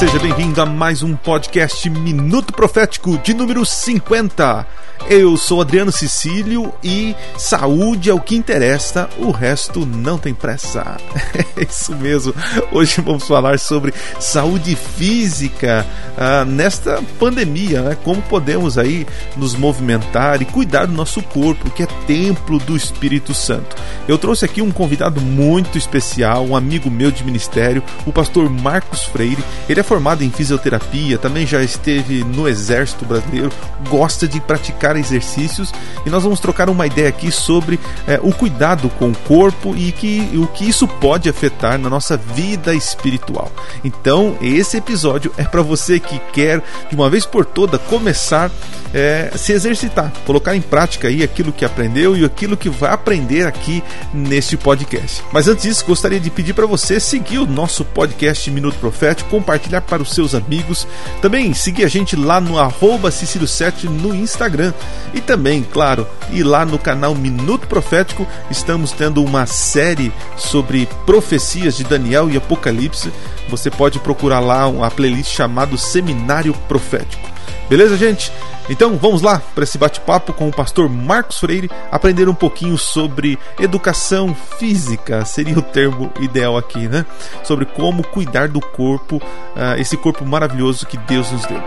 Seja bem-vindo a mais um podcast Minuto Profético de número 50. Eu sou Adriano Cecílio e saúde é o que interessa, o resto não tem pressa. É isso mesmo. Hoje vamos falar sobre saúde física ah, nesta pandemia, né? Como podemos aí nos movimentar e cuidar do nosso corpo, que é templo do Espírito Santo. Eu trouxe aqui um convidado muito especial, um amigo meu de ministério, o pastor Marcos Freire. Ele é formado em fisioterapia, também já esteve no Exército Brasileiro, gosta de praticar exercícios e nós vamos trocar uma ideia aqui sobre é, o cuidado com o corpo e que, o que isso pode afetar na nossa vida espiritual. Então, esse episódio é para você que quer, de uma vez por toda, começar é, se exercitar, colocar em prática aí aquilo que aprendeu e aquilo que vai aprender aqui neste podcast. Mas antes disso, gostaria de pedir para você seguir o nosso podcast Minuto Profético, compartilhar para os seus amigos, também seguir a gente lá no arroba Cicílio7 no Instagram e também, claro, ir lá no canal Minuto Profético, estamos tendo uma série sobre profecias de Daniel e Apocalipse. Você pode procurar lá uma playlist chamado Seminário Profético. Beleza, gente? Então vamos lá para esse bate-papo com o pastor Marcos Freire, aprender um pouquinho sobre educação física, seria o termo ideal aqui, né? Sobre como cuidar do corpo, uh, esse corpo maravilhoso que Deus nos deu.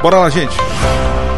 Bora lá, gente! Hoje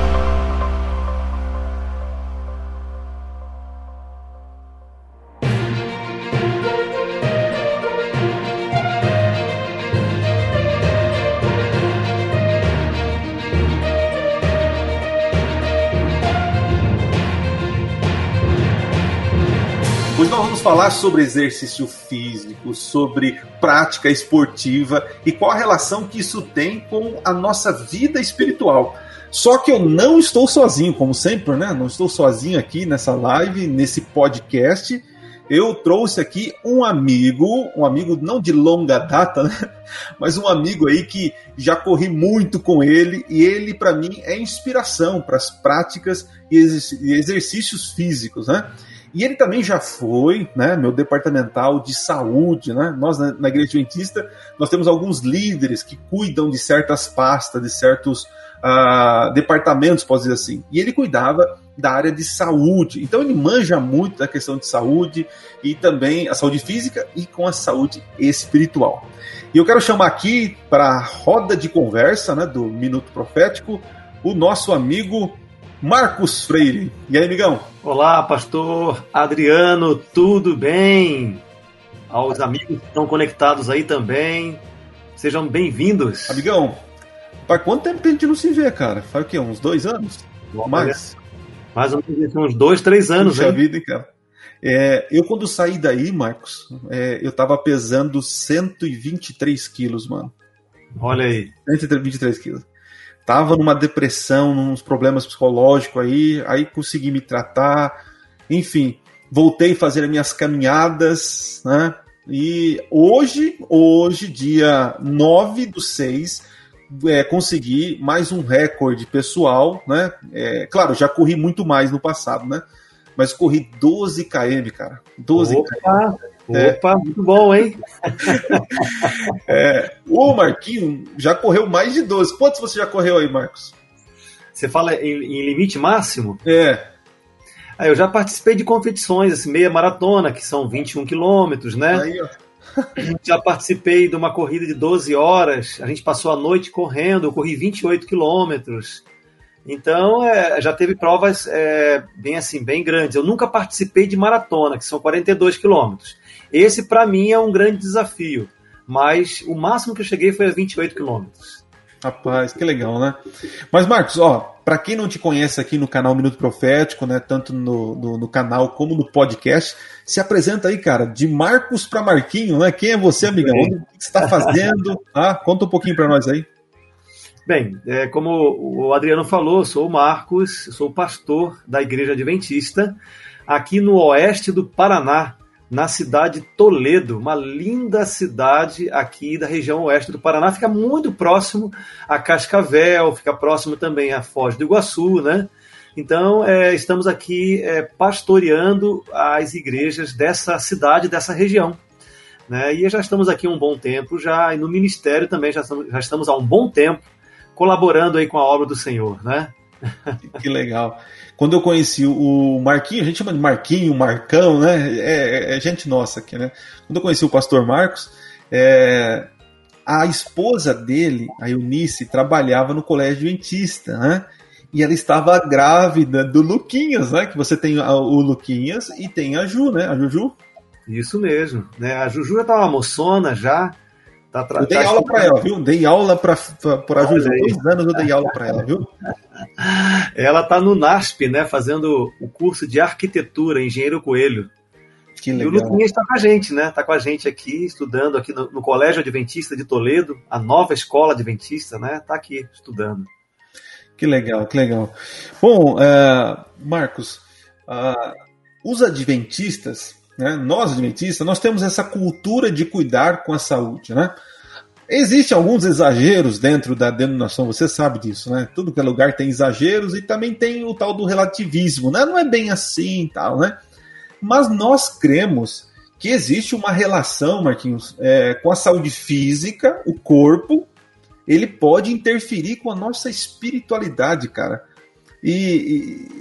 falar sobre exercício físico, sobre prática esportiva e qual a relação que isso tem com a nossa vida espiritual. Só que eu não estou sozinho, como sempre, né? Não estou sozinho aqui nessa live, nesse podcast. Eu trouxe aqui um amigo, um amigo não de longa data, né? mas um amigo aí que já corri muito com ele e ele para mim é inspiração para as práticas e exercícios físicos, né? E ele também já foi, né, meu departamental de saúde, né? Nós na, Igreja Adventista, nós temos alguns líderes que cuidam de certas pastas, de certos uh, departamentos, posso dizer assim. E ele cuidava da área de saúde. Então ele manja muito da questão de saúde e também a saúde física e com a saúde espiritual. E eu quero chamar aqui para a roda de conversa, né, do Minuto Profético, o nosso amigo Marcos Freire. E aí, amigão? Olá, pastor Adriano, tudo bem? Aos amigos que estão conectados aí também, sejam bem-vindos. Amigão, faz quanto tempo que a gente não se vê, cara? Faz o quê? Uns dois anos? Mais? Mais ou menos uns dois, três anos, Puxa hein? vida, cara. É, eu, quando saí daí, Marcos, é, eu tava pesando 123 quilos, mano. Olha aí. 123 quilos tava numa depressão, nos problemas psicológicos aí, aí consegui me tratar, enfim, voltei a fazer as minhas caminhadas, né? E hoje, hoje, dia 9 do 6, é, consegui mais um recorde pessoal, né? É, claro, já corri muito mais no passado, né? Mas corri 12 km, cara. 12 Opa. km. É. Opa, muito bom, hein? é, o Marquinho já correu mais de 12. Quantos você já correu aí, Marcos? Você fala em, em limite máximo? É. Ah, eu já participei de competições, assim, meia maratona, que são 21 quilômetros, né? Aí, ó. já participei de uma corrida de 12 horas, a gente passou a noite correndo, eu corri 28 quilômetros. Então, é, já teve provas é, bem assim, bem grandes. Eu nunca participei de maratona, que são 42 quilômetros. Esse, para mim, é um grande desafio. Mas o máximo que eu cheguei foi a 28 quilômetros. Rapaz, que legal, né? Mas, Marcos, ó, para quem não te conhece aqui no canal Minuto Profético, né, tanto no, no, no canal como no podcast, se apresenta aí, cara, de Marcos para Marquinho, né? Quem é você, amigão? O que você está fazendo? Ah, conta um pouquinho para nós aí. Bem, é, como o Adriano falou, sou o Marcos, sou pastor da Igreja Adventista aqui no oeste do Paraná, na cidade de Toledo, uma linda cidade aqui da região oeste do Paraná, fica muito próximo a Cascavel, fica próximo também a Foz do Iguaçu, né? Então, é, estamos aqui é, pastoreando as igrejas dessa cidade, dessa região. Né? E já estamos aqui um bom tempo já, e no ministério também já estamos, já estamos há um bom tempo colaborando aí com a obra do Senhor, né? Que legal. Quando eu conheci o Marquinho, a gente chama de Marquinho, Marcão, né? É, é gente nossa aqui, né? Quando eu conheci o pastor Marcos, é, a esposa dele, a Eunice, trabalhava no colégio adventista, né? E ela estava grávida do Luquinhas, né? Que você tem o Luquinhas e tem a Ju, né? A Juju. Isso mesmo, né? A Juju já estava moçona já. Tá eu dei aula para ela, viu? Dei aula para a Juju. Dois anos eu dei aula para ela, viu? Ela tá no NASP, né? Fazendo o curso de arquitetura, Engenheiro Coelho. Que legal. E o Luquinhas está com a gente, né? Está com a gente aqui, estudando aqui no, no, Colégio Adventista de Toledo, a nova escola adventista, né? Está aqui estudando. Que legal, que legal. Bom, uh, Marcos, uh, os adventistas, né, nós adventistas, nós temos essa cultura de cuidar com a saúde, né? Existem alguns exageros dentro da denominação, você sabe disso, né? Tudo que é lugar tem exageros e também tem o tal do relativismo, né? Não é bem assim e tal, né? Mas nós cremos que existe uma relação, Marquinhos, é, com a saúde física, o corpo, ele pode interferir com a nossa espiritualidade, cara. E,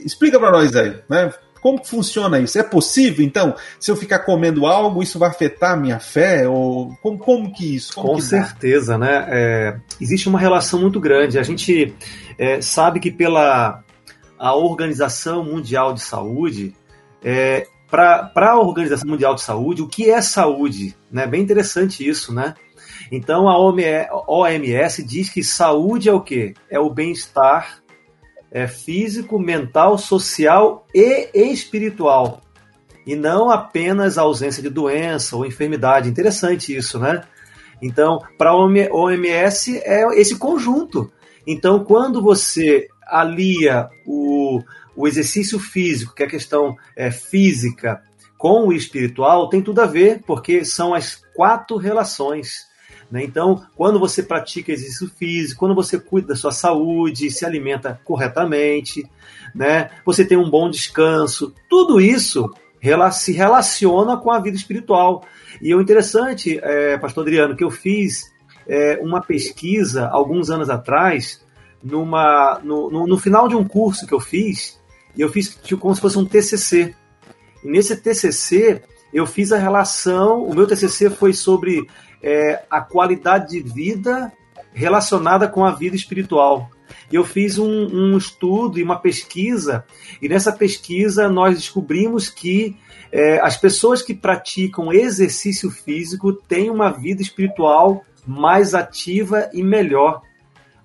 e explica para nós aí, né? Como funciona isso? É possível, então, se eu ficar comendo algo, isso vai afetar a minha fé? Ou como, como que isso? Como Com que certeza, né? É, existe uma relação muito grande. A gente é, sabe que pela a Organização Mundial de Saúde, é, para a Organização Mundial de Saúde, o que é saúde? Né? Bem interessante isso, né? Então a OMS diz que saúde é o quê? É o bem-estar é, físico, mental, social e espiritual. E não apenas a ausência de doença ou enfermidade. Interessante isso, né? Então, para a OMS é esse conjunto. Então, quando você alia o, o exercício físico, que é a questão é, física, com o espiritual, tem tudo a ver, porque são as quatro relações. Né? Então, quando você pratica exercício físico, quando você cuida da sua saúde, se alimenta corretamente, né? você tem um bom descanso, tudo isso se relaciona com a vida espiritual. E o interessante, é, Pastor Adriano, que eu fiz é, uma pesquisa alguns anos atrás, numa, no, no, no final de um curso que eu fiz, e eu fiz tipo, como se fosse um TCC. E nesse TCC, eu fiz a relação. O meu TCC foi sobre é, a qualidade de vida relacionada com a vida espiritual. Eu fiz um, um, estudo e uma pesquisa, e nessa pesquisa nós descobrimos que é, as pessoas que praticam exercício físico têm uma vida espiritual mais ativa e melhor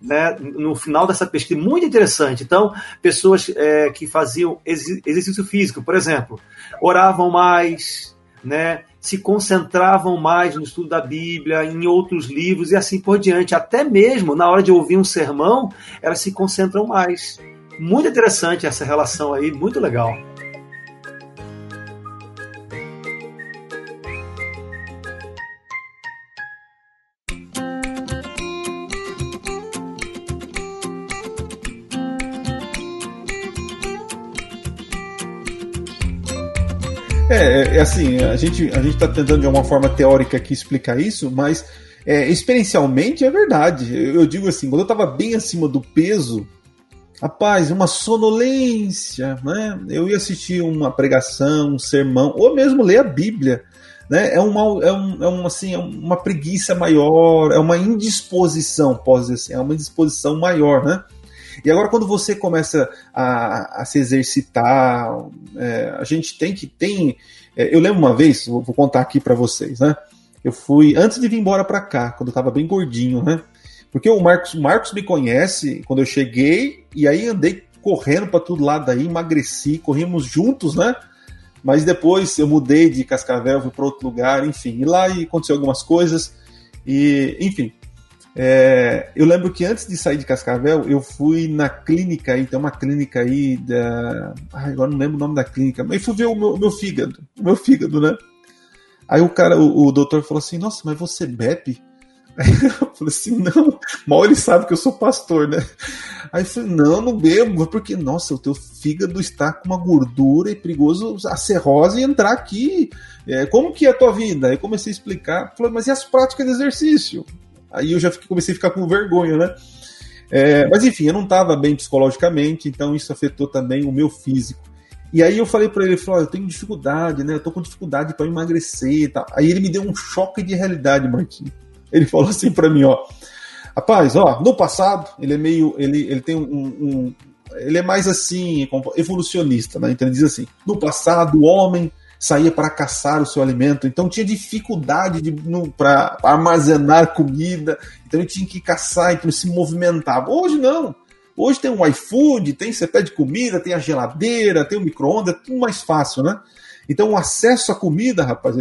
né, no final dessa pesquisa, muito interessante. Então, pessoas é, que faziam exercício físico, por exemplo, oravam mais, né, se concentravam mais no estudo da Bíblia, em outros livros e assim por diante. Até mesmo na hora de ouvir um sermão, elas se concentram mais. Muito interessante essa relação aí, muito legal. É, é, assim, a gente a está tentando de alguma forma teórica aqui explicar isso, mas é, experiencialmente é verdade. Eu digo assim, quando eu estava bem acima do peso, rapaz, uma sonolência, né? Eu ia assistir uma pregação, um sermão, ou mesmo ler a Bíblia. Né? É, uma, é, um, é uma, assim, é uma preguiça maior, é uma indisposição, posso dizer assim, é uma indisposição maior, né? E agora, quando você começa a, a se exercitar, é, a gente tem que. tem é, Eu lembro uma vez, vou, vou contar aqui para vocês, né? Eu fui, antes de vir embora para cá, quando eu tava bem gordinho, né? Porque o Marcos, Marcos me conhece quando eu cheguei, e aí andei correndo para todo lado aí, emagreci, corrimos juntos, né? Mas depois eu mudei de Cascavel, fui para outro lugar, enfim. E lá aconteceu algumas coisas, e enfim. É, eu lembro que antes de sair de Cascavel, eu fui na clínica tem uma clínica aí da. Ai, agora não lembro o nome da clínica, mas fui ver o meu, meu fígado, o meu fígado, né? Aí o cara, o, o doutor falou assim: Nossa, mas você bebe? Aí eu falei assim, não, mal ele sabe que eu sou pastor, né? Aí eu falei, não, não bebo, porque, nossa, o teu fígado está com uma gordura e perigoso a cirrose entrar aqui. É, como que é a tua vida? Aí comecei a explicar, mas e as práticas de exercício? Aí eu já fiquei, comecei a ficar com vergonha, né? É, mas enfim, eu não estava bem psicologicamente, então isso afetou também o meu físico. E aí eu falei para ele, falou, eu tenho dificuldade, né? Eu tô com dificuldade para emagrecer e tal. Aí ele me deu um choque de realidade, Marquinhos. Ele falou assim para mim, ó, rapaz, ó, no passado ele é meio, ele, ele tem um, um ele é mais assim evolucionista, né? Então ele diz assim, no passado o homem saía para caçar o seu alimento, então tinha dificuldade para armazenar comida, então ele tinha que caçar, então ele se movimentava. Hoje não. Hoje tem um iFood, tem você pede comida, tem a geladeira, tem o micro-ondas, é tudo mais fácil, né? Então o acesso à comida, rapaz,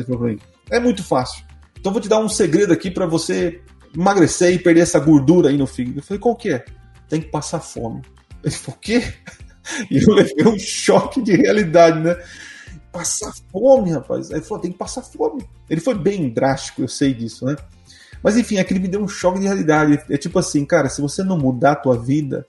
é muito fácil. Então vou te dar um segredo aqui para você emagrecer e perder essa gordura aí no fígado. Eu falei, qual que é? Tem que passar fome. Ele falou, o quê? E eu levei um choque de realidade, né? Passar fome, rapaz. Aí ele falou, tem que passar fome. Ele foi bem drástico, eu sei disso, né? Mas enfim, aquele me deu um choque de realidade. É tipo assim, cara, se você não mudar a tua vida,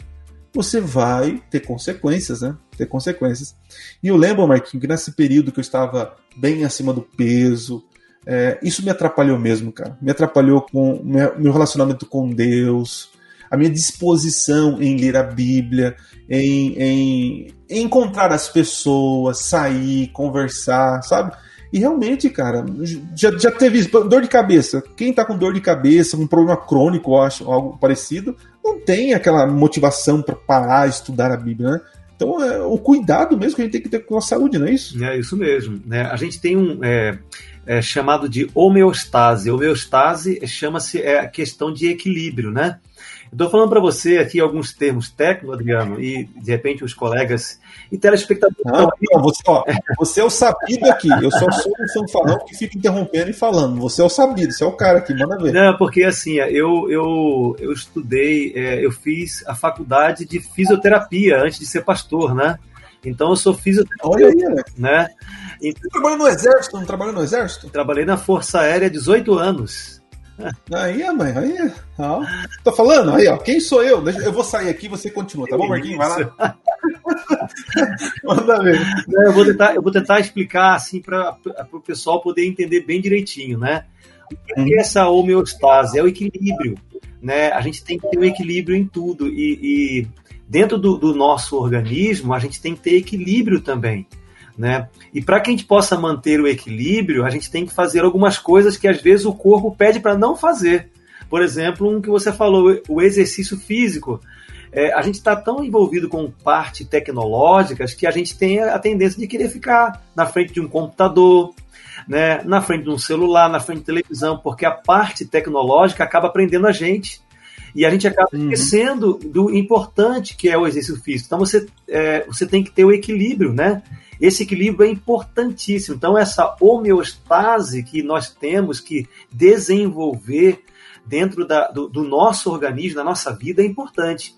você vai ter consequências, né? Ter consequências. E eu lembro, Marquinhos, que nesse período que eu estava bem acima do peso, é, isso me atrapalhou mesmo, cara. Me atrapalhou com meu relacionamento com Deus, a minha disposição em ler a Bíblia, em, em, encontrar as pessoas, sair, conversar, sabe? E realmente, cara, já, já teve dor de cabeça. Quem tá com dor de cabeça, um problema crônico, eu acho, algo parecido, não tem aquela motivação para parar, estudar a Bíblia, né? Então, é o cuidado mesmo que a gente tem que ter com a saúde, não é isso? É isso mesmo. Né? A gente tem um. É é, chamado de homeostase. Homeostase chama-se é, a questão de equilíbrio, né? Estou falando para você aqui alguns termos técnicos, Adriano, e de repente os colegas e telespectadores. Não, não você, ó, você é o sabido aqui. Eu só sou um fanfarrão que fica interrompendo e falando. Você é o sabido, você é o cara aqui, manda ver. Não, porque assim, eu, eu, eu estudei, é, eu fiz a faculdade de fisioterapia antes de ser pastor, né? Então eu sou fisioterapeuta. Olha aí, né? Então, trabalhou no exército? Não trabalhou no exército? Trabalhei na Força Aérea 18 anos. Aí, mãe, aí. Ó. Tô falando, aí, ó. Quem sou eu? Eu vou sair aqui você continua, tá bom, Marquinhos? Vai lá. Manda ver. Eu vou tentar, eu vou tentar explicar assim para o pessoal poder entender bem direitinho, né? O que é essa homeostase? É o equilíbrio. Né? A gente tem que ter um equilíbrio em tudo. E, e dentro do, do nosso organismo, a gente tem que ter equilíbrio também. Né? E para que a gente possa manter o equilíbrio, a gente tem que fazer algumas coisas que às vezes o corpo pede para não fazer. Por exemplo, um que você falou, o exercício físico. É, a gente está tão envolvido com parte tecnológicas que a gente tem a tendência de querer ficar na frente de um computador, né, na frente de um celular, na frente de televisão, porque a parte tecnológica acaba prendendo a gente e a gente acaba uhum. esquecendo do importante que é o exercício físico. Então você, é, você tem que ter o equilíbrio, né? Esse equilíbrio é importantíssimo. Então, essa homeostase que nós temos que desenvolver dentro da, do, do, nosso organismo, da nossa vida, é importante.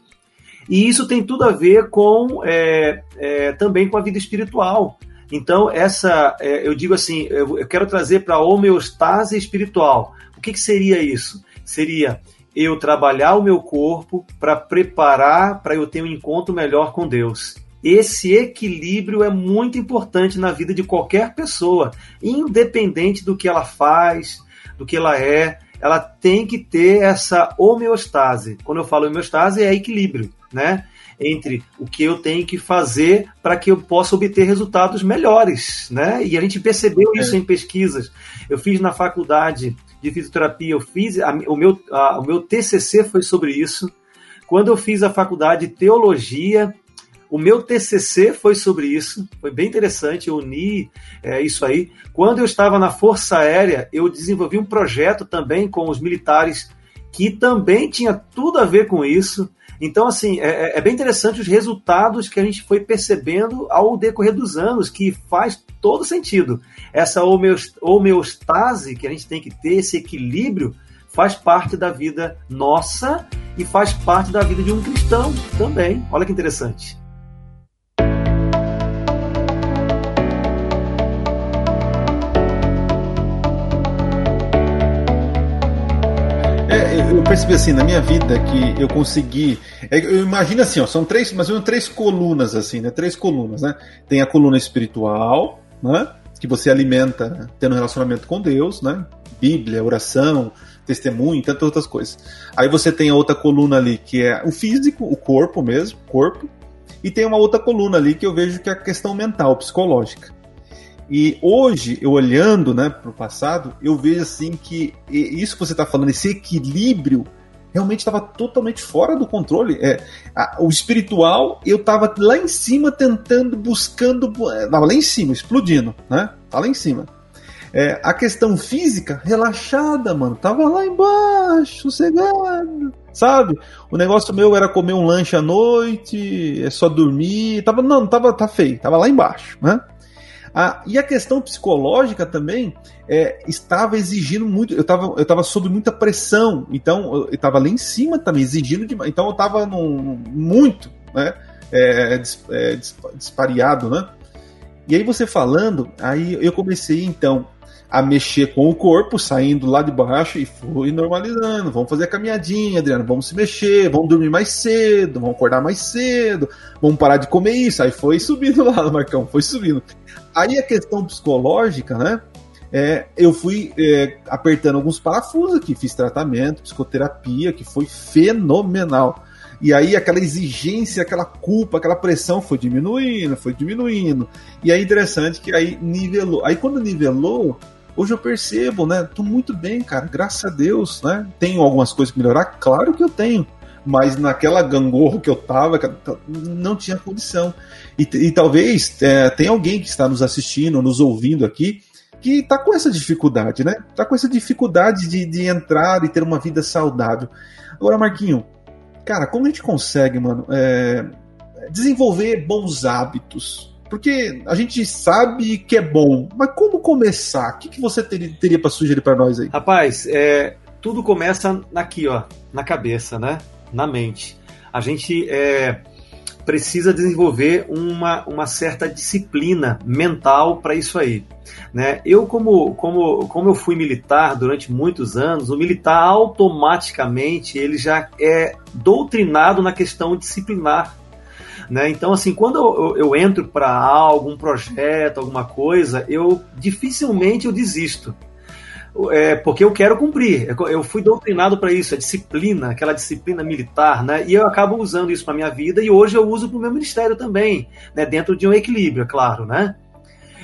E isso tem tudo a ver com é, é, também com a vida espiritual. Então, essa, é, eu digo assim, eu, eu quero trazer para a homeostase espiritual. O que, que seria isso? Seria eu trabalhar o meu corpo para preparar para eu ter um encontro melhor com Deus. Esse equilíbrio é muito importante na vida de qualquer pessoa, independente do que ela faz, do que ela é, ela tem que ter essa homeostase. Quando eu falo homeostase, é equilíbrio, né? Entre o que eu tenho que fazer para que eu possa obter resultados melhores, né? E a gente percebeu isso em pesquisas. Eu fiz na faculdade de fisioterapia, eu fiz a, o, meu, a, o meu TCC foi sobre isso. Quando eu fiz a faculdade de teologia, o meu TCC foi sobre isso, foi bem interessante, eu uni é, isso aí. Quando eu estava na Força Aérea, eu desenvolvi um projeto também com os militares que também tinha tudo a ver com isso. Então, assim, é, é, é bem interessante os resultados que a gente foi percebendo ao decorrer dos anos, que faz todo sentido. Essa homeostase que a gente tem que ter, esse equilíbrio, faz parte da vida nossa e faz parte da vida de um cristão também. Olha que interessante. Eu percebi assim na minha vida que eu consegui. É, eu imagino assim, ó, são três, mas três colunas assim, né? Três colunas, né? Tem a coluna espiritual, né? Que você alimenta tendo relacionamento com Deus, né? Bíblia, oração, testemunho, tantas outras coisas. Aí você tem a outra coluna ali que é o físico, o corpo mesmo, corpo, e tem uma outra coluna ali que eu vejo que é a questão mental, psicológica. E hoje, eu olhando né, para o passado, eu vejo assim que isso que você está falando, esse equilíbrio, realmente estava totalmente fora do controle. É, a, o espiritual, eu estava lá em cima tentando, buscando, estava lá em cima, explodindo, né? Tá lá em cima. É, a questão física, relaxada, mano. Tava lá embaixo, sossegado. Sabe? O negócio meu era comer um lanche à noite, é só dormir. Tava, não, tava, tá feio, tava lá embaixo, né? Ah, e a questão psicológica também é, estava exigindo muito. Eu estava eu tava sob muita pressão, então eu estava lá em cima também, exigindo demais. Então eu estava muito né, é, é, dispariado, né? E aí você falando, aí eu comecei então a mexer com o corpo, saindo lá de baixo e fui normalizando. Vamos fazer a caminhadinha, Adriano, vamos se mexer, vamos dormir mais cedo, vamos acordar mais cedo, vamos parar de comer isso. Aí foi subindo lá, Marcão, foi subindo. Aí a questão psicológica, né? É, eu fui é, apertando alguns parafusos aqui, fiz tratamento, psicoterapia, que foi fenomenal. E aí aquela exigência, aquela culpa, aquela pressão foi diminuindo, foi diminuindo. E é interessante que aí nivelou. Aí quando nivelou, hoje eu percebo, né? Tô muito bem, cara, graças a Deus, né? Tenho algumas coisas que melhorar? Claro que eu tenho. Mas naquela gangorra que eu tava, não tinha condição. E, e talvez é, tenha alguém que está nos assistindo, nos ouvindo aqui, que está com essa dificuldade, né? Está com essa dificuldade de, de entrar e ter uma vida saudável. Agora, Marquinho, cara, como a gente consegue, mano, é, desenvolver bons hábitos? Porque a gente sabe que é bom, mas como começar? O que, que você teria, teria para sugerir para nós aí? Rapaz, é, tudo começa aqui, ó, na cabeça, né? Na mente. A gente é, precisa desenvolver uma, uma certa disciplina mental para isso aí. Né? Eu, como, como, como eu fui militar durante muitos anos, o militar automaticamente ele já é doutrinado na questão disciplinar. Né? Então, assim, quando eu, eu entro para algum projeto, alguma coisa, eu dificilmente eu desisto. É, porque eu quero cumprir. Eu fui doutrinado para isso, a disciplina, aquela disciplina militar, né? E eu acabo usando isso para minha vida e hoje eu uso para o meu ministério também, né? Dentro de um equilíbrio, é claro, né?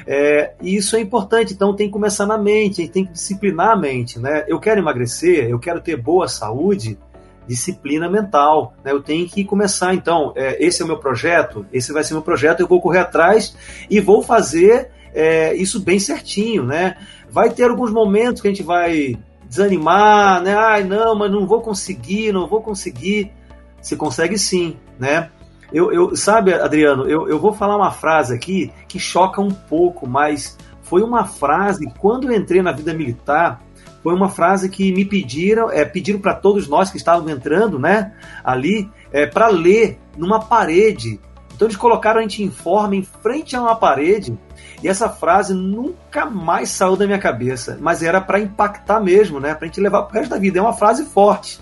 É, e isso é importante, então tem que começar na mente, tem que disciplinar a mente, né? Eu quero emagrecer, eu quero ter boa saúde, disciplina mental. Né? Eu tenho que começar, então, é, esse é o meu projeto, esse vai ser meu projeto, eu vou correr atrás e vou fazer é, isso bem certinho, né? Vai ter alguns momentos que a gente vai desanimar, né? Ai, não, mas não vou conseguir, não vou conseguir. Você consegue sim, né? Eu, eu sabe, Adriano, eu, eu vou falar uma frase aqui que choca um pouco, mas foi uma frase quando eu entrei na vida militar foi uma frase que me pediram, é, pediram para todos nós que estávamos entrando, né, ali, é, para ler numa parede. Então eles colocaram a gente em forma em frente a uma parede e essa frase nunca mais saiu da minha cabeça, mas era para impactar mesmo, né, para a gente levar para o resto da vida. É uma frase forte.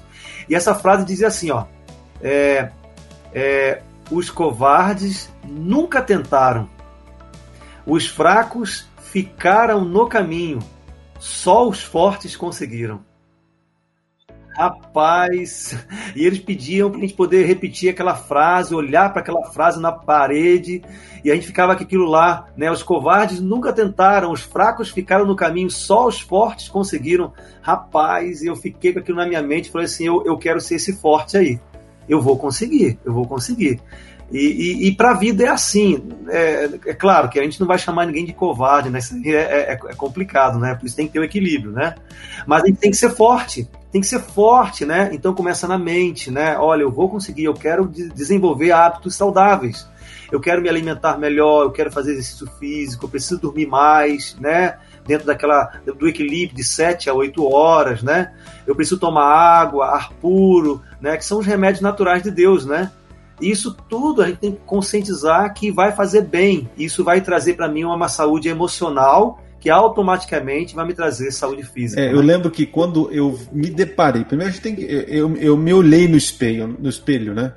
E essa frase dizia assim, ó, é, é, os covardes nunca tentaram, os fracos ficaram no caminho só os fortes conseguiram. Rapaz, e eles pediam para a gente poder repetir aquela frase, olhar para aquela frase na parede, e a gente ficava com aquilo lá, né? Os covardes nunca tentaram, os fracos ficaram no caminho, só os fortes conseguiram. Rapaz, eu fiquei com aquilo na minha mente falei assim: eu, eu quero ser esse forte aí. Eu vou conseguir, eu vou conseguir. E, e, e para a vida é assim. É, é, claro que a gente não vai chamar ninguém de covarde, né? Isso é, é, é, complicado, né? Por isso tem que ter o um equilíbrio, né? Mas a gente tem que ser forte, tem que ser forte, né? Então começa na mente, né? Olha, eu vou conseguir, eu quero desenvolver hábitos saudáveis. Eu quero me alimentar melhor, eu quero fazer exercício físico, eu preciso dormir mais, né? Dentro daquela do equilíbrio de 7 a 8 horas, né? Eu preciso tomar água, ar puro, né? Que são os remédios naturais de Deus, né? Isso tudo a gente tem que conscientizar que vai fazer bem. Isso vai trazer para mim uma saúde emocional que automaticamente vai me trazer saúde física. É, né? Eu lembro que quando eu me deparei, primeiro a gente tem que, eu, eu me olhei no espelho, no espelho, né?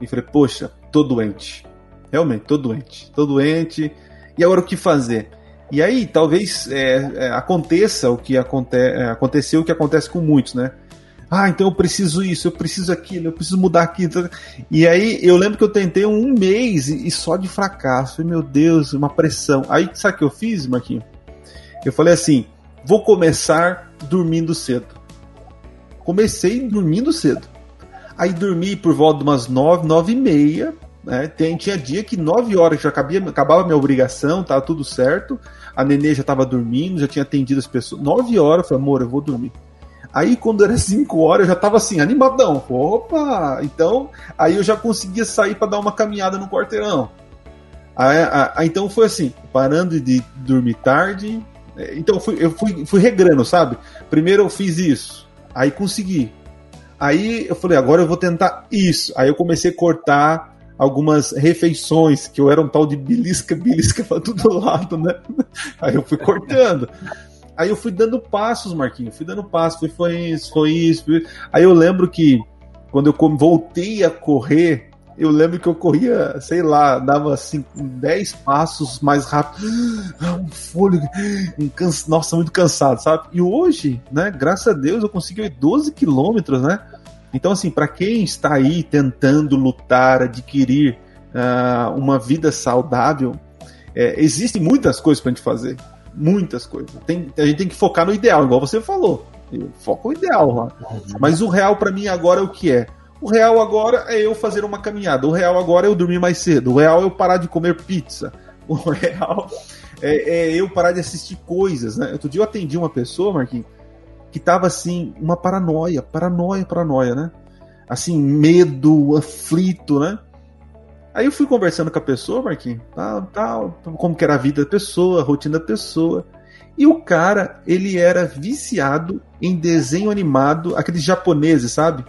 E falei, poxa, tô doente. Realmente, tô doente. Tô doente. E agora o que fazer? E aí, talvez é, é, aconteça o que aconte, é, aconteceu, o que acontece com muitos, né? Ah, então eu preciso isso, eu preciso aquilo, eu preciso mudar aquilo. E aí eu lembro que eu tentei um mês e só de fracasso. Falei, meu Deus, uma pressão. Aí sabe o que eu fiz, Marquinhos? Eu falei assim: vou começar dormindo cedo. Comecei dormindo cedo. Aí dormi por volta de umas nove, nove e meia. Né? Tem, tinha dia que nove horas já acabia, acabava minha obrigação, tava tudo certo. A nenê já tava dormindo, já tinha atendido as pessoas. Nove horas, eu falei, amor, eu vou dormir. Aí quando era 5 horas eu já tava assim, animadão. Opa! Então, aí eu já conseguia sair para dar uma caminhada no quarteirão. Aí, então foi assim, parando de dormir tarde. Então eu fui, eu fui, fui regrando, sabe? Primeiro eu fiz isso, aí consegui. Aí eu falei, agora eu vou tentar isso. Aí eu comecei a cortar algumas refeições, que eu era um tal de belisca, belisca pra todo lado, né? Aí eu fui cortando. Aí eu fui dando passos, Marquinhos, fui dando passos, foi, foi isso, foi isso. Aí eu lembro que quando eu voltei a correr, eu lembro que eu corria, sei lá, dava assim, 10 passos mais rápido, ah, um fôlego, um cansa... nossa, muito cansado, sabe? E hoje, né, graças a Deus, eu consigo ir 12 quilômetros, né? Então, assim, para quem está aí tentando lutar, adquirir uh, uma vida saudável, é, existem muitas coisas para a gente fazer muitas coisas. Tem, a gente tem que focar no ideal, igual você falou. Foca o ideal lá. Mas o real para mim agora é o que é. O real agora é eu fazer uma caminhada. O real agora é eu dormir mais cedo. O real é eu parar de comer pizza. O real é, é eu parar de assistir coisas, né? Outro dia eu atendi uma pessoa, Marquinhos, que tava assim, uma paranoia, paranoia, paranoia, né? Assim, medo, aflito, né? Aí eu fui conversando com a pessoa, Marquinhos, tal, tal, como que era a vida da pessoa, a rotina da pessoa. E o cara, ele era viciado em desenho animado, aqueles japoneses, sabe?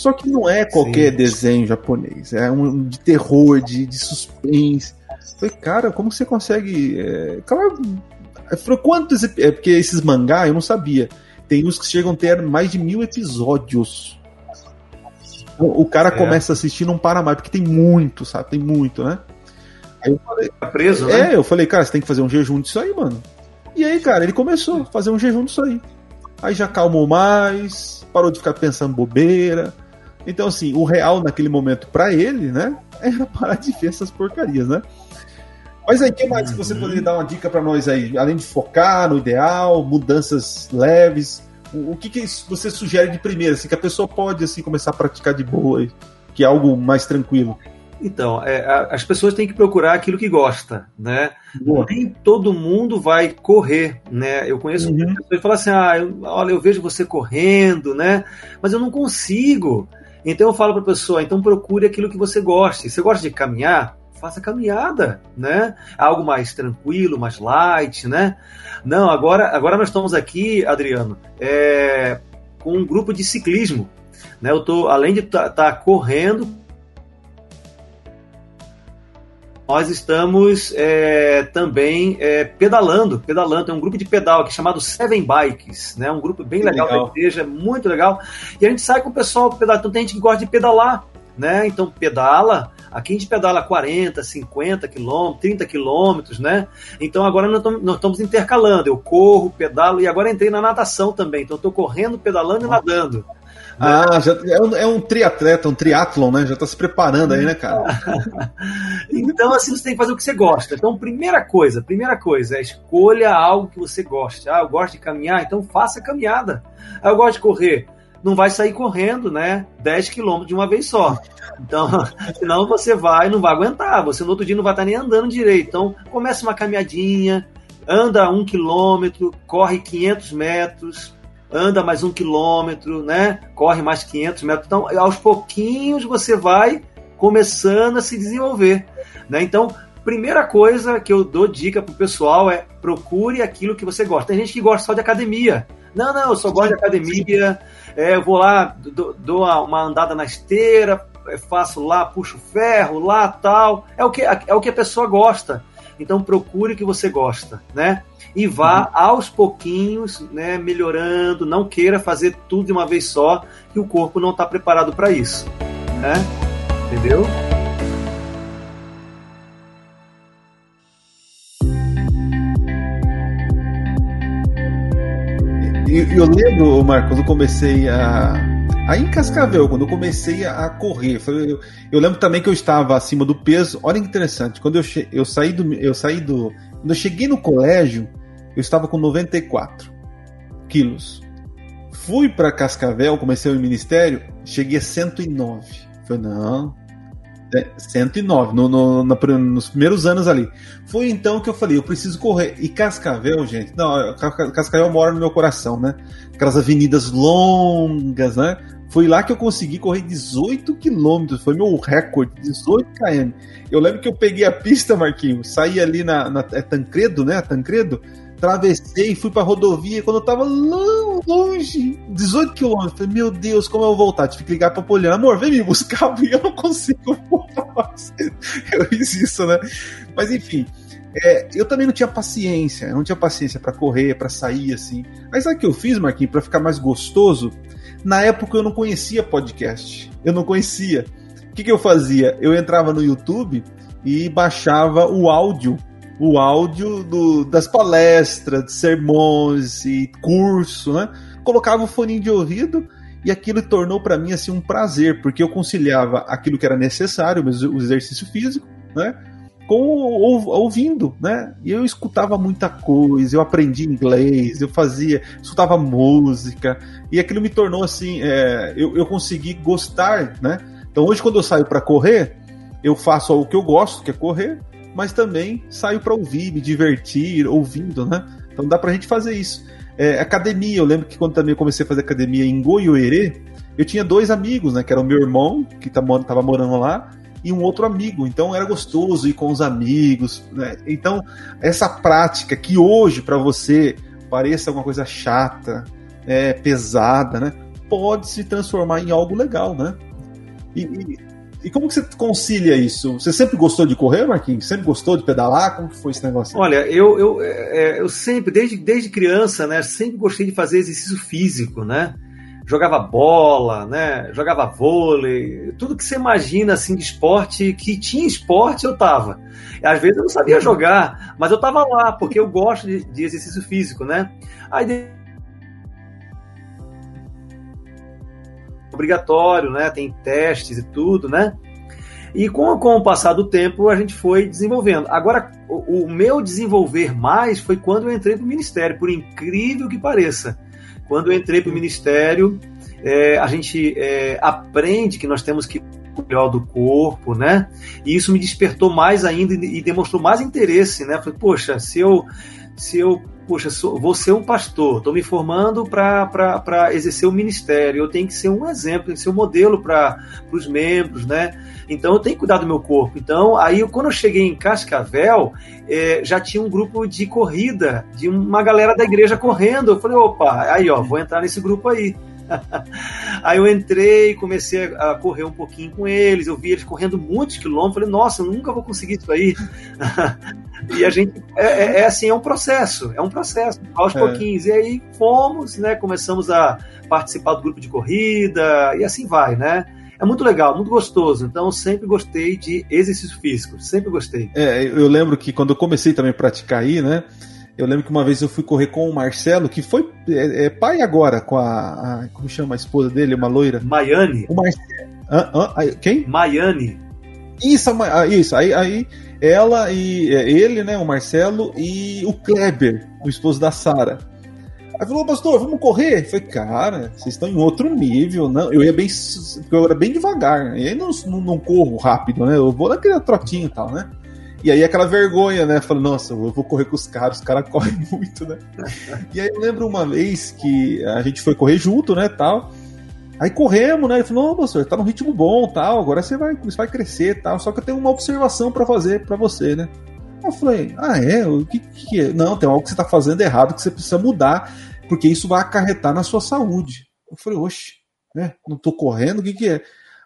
Só que não é qualquer Sim. desenho japonês, é um de terror, de, de suspense. Falei, cara, como você consegue. É... Claro. Falei, quantos. É porque esses mangá eu não sabia. Tem uns que chegam a ter mais de mil episódios. O, cara é. começa a assistir e não para mais, porque tem muito, sabe? Tem muito, né? Aí eu falei. Tá preso, né? É, eu falei, cara, você tem que fazer um jejum disso aí, mano. E aí, cara, ele começou a fazer um jejum disso aí. Aí já calmou mais, parou de ficar pensando bobeira. Então, assim, o real naquele momento para ele, né? Era parar de ver essas porcarias, né? Mas aí, o que mais você uhum. poderia dar uma dica para nós aí? Além de focar no ideal, mudanças leves, o que, que você sugere de primeira, assim, que a pessoa pode assim começar a praticar de boa, que é algo mais tranquilo? Então, é, as pessoas têm que procurar aquilo que gosta, né? Boa. Nem todo mundo vai correr, né? Eu conheço uhum. pessoas que falam assim, ah, eu, olha, eu vejo você correndo, né? Mas eu não consigo. Então eu falo para a pessoa, então procure aquilo que você gosta. Você gosta de caminhar? Faça caminhada, né? Algo mais tranquilo, mais light, né? Não, agora, agora nós estamos aqui, Adriano, é, com um grupo de ciclismo. Né? Eu tô, além de estar tá, tá correndo, nós estamos é, também é, pedalando, pedalando. Tem um grupo de pedal aqui chamado Seven Bikes, né? Um grupo bem legal, legal da igreja, muito legal. E a gente sai com o pessoal pedalando. Então tem gente que gosta de pedalar, né? Então pedala. Aqui a gente pedala 40, 50 quilômetros, 30 quilômetros, né? Então agora nós estamos, nós estamos intercalando. Eu corro, pedalo e agora entrei na natação também. Então estou correndo, pedalando e nadando. Né? Ah, já é um, é um triatleta, um triatlon, né? Já está se preparando aí, né, cara? então, assim, você tem que fazer o que você gosta. Então, primeira coisa, primeira coisa, é escolha algo que você gosta. Ah, eu gosto de caminhar, então faça caminhada. Ah, eu gosto de correr não vai sair correndo, né? 10 quilômetros de uma vez só. Então, senão você vai não vai aguentar. Você no outro dia não vai estar nem andando direito. Então, começa uma caminhadinha, anda um quilômetro, corre 500 metros, anda mais um quilômetro, né? Corre mais 500 metros. Então, aos pouquinhos você vai começando a se desenvolver, né? Então, primeira coisa que eu dou dica pro pessoal é procure aquilo que você gosta. Tem gente que gosta só de academia. Não, não, eu só gosto de academia, é, eu vou lá, dou, dou uma andada na esteira, é, faço lá, puxo ferro, lá tal. É o que, é o que a pessoa gosta. Então procure o que você gosta, né? E vá uhum. aos pouquinhos, né, melhorando, não queira fazer tudo de uma vez só, que o corpo não está preparado para isso, né? Entendeu? Eu, lembro, Marcos, quando eu comecei a, Aí em Cascavel, quando eu comecei a correr, eu, eu, lembro também que eu estava acima do peso. Olha que interessante, quando eu, eu saí do. Eu saí do. Quando eu cheguei no colégio, eu estava com 94 quilos. Fui para Cascavel, comecei o ministério, cheguei a 109. Falei, não, 109, no, no, no, nos primeiros anos ali. Foi então que eu falei, eu preciso correr. E Cascavel, gente, não, Cascavel mora no meu coração, né? Aquelas avenidas longas, né? Foi lá que eu consegui correr 18 quilômetros, foi meu recorde, 18 km. Eu lembro que eu peguei a pista, Marquinhos, saí ali na, na é Tancredo, né? Tancredo, atravessei, fui pra rodovia, quando eu tava longe, 18 quilômetros, falei, meu Deus, como eu vou voltar? Tive que ligar pra Poliana, amor, vem me buscar, e eu não consigo Eu fiz isso, né? Mas enfim, é, eu também não tinha paciência, eu não tinha paciência para correr, para sair assim. Mas sabe o que eu fiz, Marquinhos, para ficar mais gostoso? Na época eu não conhecia podcast. Eu não conhecia. O que, que eu fazia? Eu entrava no YouTube e baixava o áudio. O áudio do, das palestras, de sermões e curso, né? Colocava o fone de ouvido e aquilo tornou para mim assim um prazer, porque eu conciliava aquilo que era necessário, o exercício físico, né? com ouvindo, né? E eu escutava muita coisa, eu aprendi inglês, eu fazia, escutava música, e aquilo me tornou assim, é, eu, eu consegui gostar, né? Então hoje quando eu saio para correr, eu faço o que eu gosto, que é correr, mas também saio para ouvir, me divertir, ouvindo, né? Então dá pra gente fazer isso. É, academia, eu lembro que quando também eu comecei a fazer academia em Goiôerê, eu tinha dois amigos, né? Que era o meu irmão, que tá, tava morando lá, e um outro amigo. Então era gostoso ir com os amigos. Né? Então, essa prática que hoje para você pareça alguma coisa chata, é, pesada, né? pode se transformar em algo legal, né? E, e, e, como que você concilia isso? Você sempre gostou de correr, Marquinhos? Sempre gostou de pedalar? Como que foi esse negócio? Olha, eu, eu, é, eu sempre, desde, desde criança, né, sempre gostei de fazer exercício físico, né? jogava bola, né? Jogava vôlei, tudo que você imagina assim de esporte, que tinha esporte, eu tava. Às vezes eu não sabia jogar, mas eu tava lá, porque eu gosto de, de exercício físico, né? Aí obrigatório, né? Tem testes e tudo, né? E com, com o passar do tempo, a gente foi desenvolvendo. Agora, o, o meu desenvolver mais foi quando eu entrei para o ministério, por incrível que pareça. Quando eu entrei para o ministério, é, a gente é, aprende que nós temos que melhor do corpo, né? E isso me despertou mais ainda e demonstrou mais interesse, né? Falei, poxa, se eu, se eu, poxa, sou, vou ser um pastor, estou me formando para exercer o ministério, eu tenho que ser um exemplo, tenho que ser um modelo para os membros, né? Então eu tenho que cuidar do meu corpo. Então, aí quando eu cheguei em Cascavel, é, já tinha um grupo de corrida, de uma galera da igreja correndo. Eu falei, opa, aí ó, vou entrar nesse grupo aí. Aí eu entrei, comecei a correr um pouquinho com eles, eu vi eles correndo muitos quilômetros, falei, nossa, eu nunca vou conseguir isso aí. e a gente, é, é, é, assim, é um processo, é um processo, aos é. pouquinhos. E aí fomos, né, começamos a participar do grupo de corrida, e assim vai, né? é muito legal, muito gostoso. Então, eu sempre gostei de exercício físico, sempre gostei. É, eu lembro que quando eu comecei também a praticar aí, né? Eu lembro que uma vez eu fui correr com o Marcelo, que foi é, é pai agora, com a, a, Como chama a esposa dele? Uma loira? Maiane. O Marcelo. Ah, ah, quem? Maiane. Isso, isso. Aí, aí ela e é, ele, né? O Marcelo e o Kleber, o esposo da Sara. Aí falou, pastor, vamos correr? Eu falei, cara, vocês estão em outro nível, não? Eu ia bem, eu era bem devagar, e aí não, não, não, corro rápido, né? Eu vou naquele trotinho e tal, né? E aí aquela vergonha, né? Falei, nossa, eu vou correr com os caras, os caras correm muito, né? e aí eu lembro uma vez que a gente foi correr junto, né, tal. Aí corremos, né? Ele falou, não, pastor, tá num ritmo bom, tal, agora você vai, você vai crescer, tal. Só que eu tenho uma observação para fazer para você, né? Eu falei, ah, é? O que, que é? Não, tem algo que você tá fazendo errado que você precisa mudar porque isso vai acarretar na sua saúde. Eu falei, oxe, né? Não tô correndo, o que, que é?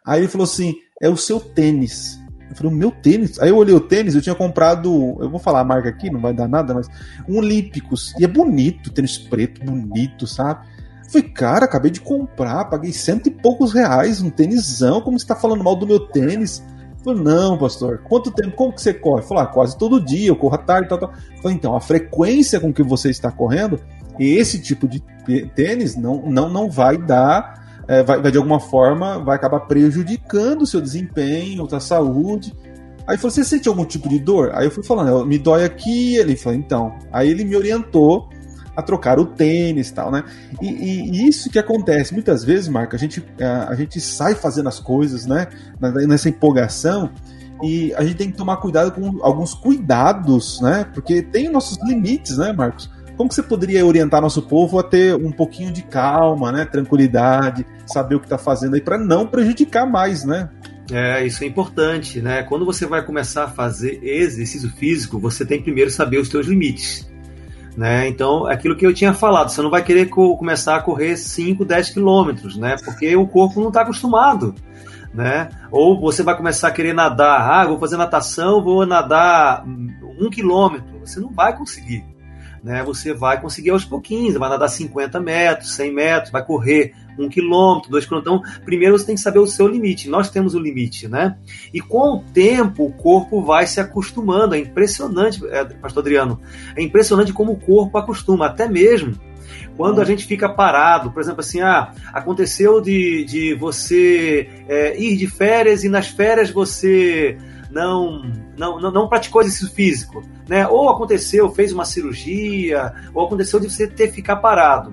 Aí ele falou assim: é o seu tênis. Eu falei, o meu tênis. Aí eu olhei o tênis, eu tinha comprado, eu vou falar a marca aqui, não vai dar nada, mas um Olímpicos. E é bonito, tênis preto, bonito, sabe? Eu falei, cara, acabei de comprar, paguei cento e poucos reais, um tênisão, como você tá falando mal do meu tênis? Eu falei, não, pastor, quanto tempo, como que você corre? Falei, ah, quase todo dia, eu corro à tarde, tal, tal. Eu falei, então, a frequência com que você está correndo, esse tipo de tênis não, não, não vai dar é, vai, vai, de alguma forma vai acabar prejudicando o seu desempenho, a saúde. Aí falou: Você sente algum tipo de dor? Aí eu fui falando: Me dói aqui. Ele falou: Então. Aí ele me orientou a trocar o tênis tal, né? E, e, isso que acontece muitas vezes, Marco, a gente, a, a gente sai fazendo as coisas, né? Nessa empolgação e a gente tem que tomar cuidado com alguns cuidados, né? Porque tem nossos limites, né, Marcos? Como que você poderia orientar nosso povo a ter um pouquinho de calma, né, tranquilidade, saber o que está fazendo aí para não prejudicar mais, né? É, isso é importante, né? Quando você vai começar a fazer exercício físico, você tem primeiro saber os seus limites. Né? Então, aquilo que eu tinha falado, você não vai querer co começar a correr 5, 10 quilômetros, né? Porque o corpo não está acostumado. Né? Ou você vai começar a querer nadar, ah, vou fazer natação, vou nadar um quilômetro. Você não vai conseguir né, você vai conseguir aos pouquinhos, vai nadar 50 metros, 100 metros, vai correr um quilômetro, dois quilômetros. Então, primeiro você tem que saber o seu limite. Nós temos o limite, né? E com o tempo, o corpo vai se acostumando. É impressionante, é, Pastor Adriano, é impressionante como o corpo acostuma, até mesmo quando a gente fica parado, por exemplo, assim, ah, aconteceu de, de você é, ir de férias e nas férias você não, não, não, não praticou exercício físico, né? Ou aconteceu, fez uma cirurgia, ou aconteceu de você ter que ficar parado.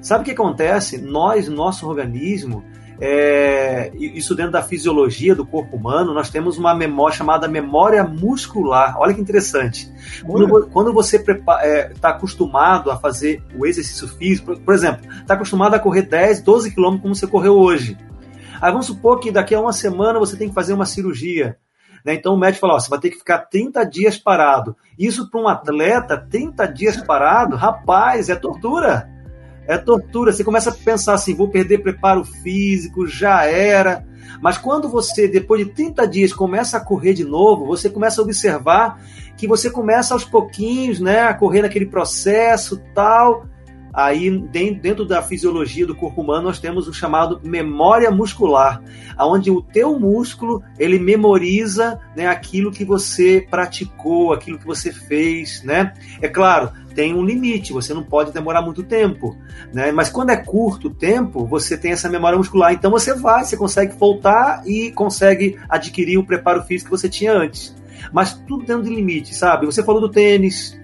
Sabe o que acontece? Nós, nosso organismo, é, isso dentro da fisiologia do corpo humano, nós temos uma memória chamada memória muscular. Olha que interessante. Quando, quando você está é, tá acostumado a fazer o exercício físico, por exemplo, está acostumado a correr 10, 12 quilômetros como você correu hoje. Aí vamos supor que daqui a uma semana você tem que fazer uma cirurgia. Né? Então o médico falou: você vai ter que ficar 30 dias parado. Isso para um atleta, 30 dias parado, rapaz, é tortura. É tortura. Você começa a pensar assim: vou perder preparo físico, já era. Mas quando você, depois de 30 dias, começa a correr de novo, você começa a observar que você começa aos pouquinhos, né, a correr naquele processo tal aí dentro da fisiologia do corpo humano nós temos o chamado memória muscular, onde o teu músculo ele memoriza né, aquilo que você praticou, aquilo que você fez, né? É claro, tem um limite, você não pode demorar muito tempo, né? Mas quando é curto o tempo, você tem essa memória muscular, então você vai, você consegue voltar e consegue adquirir o preparo físico que você tinha antes. Mas tudo dentro de limite, sabe? Você falou do tênis,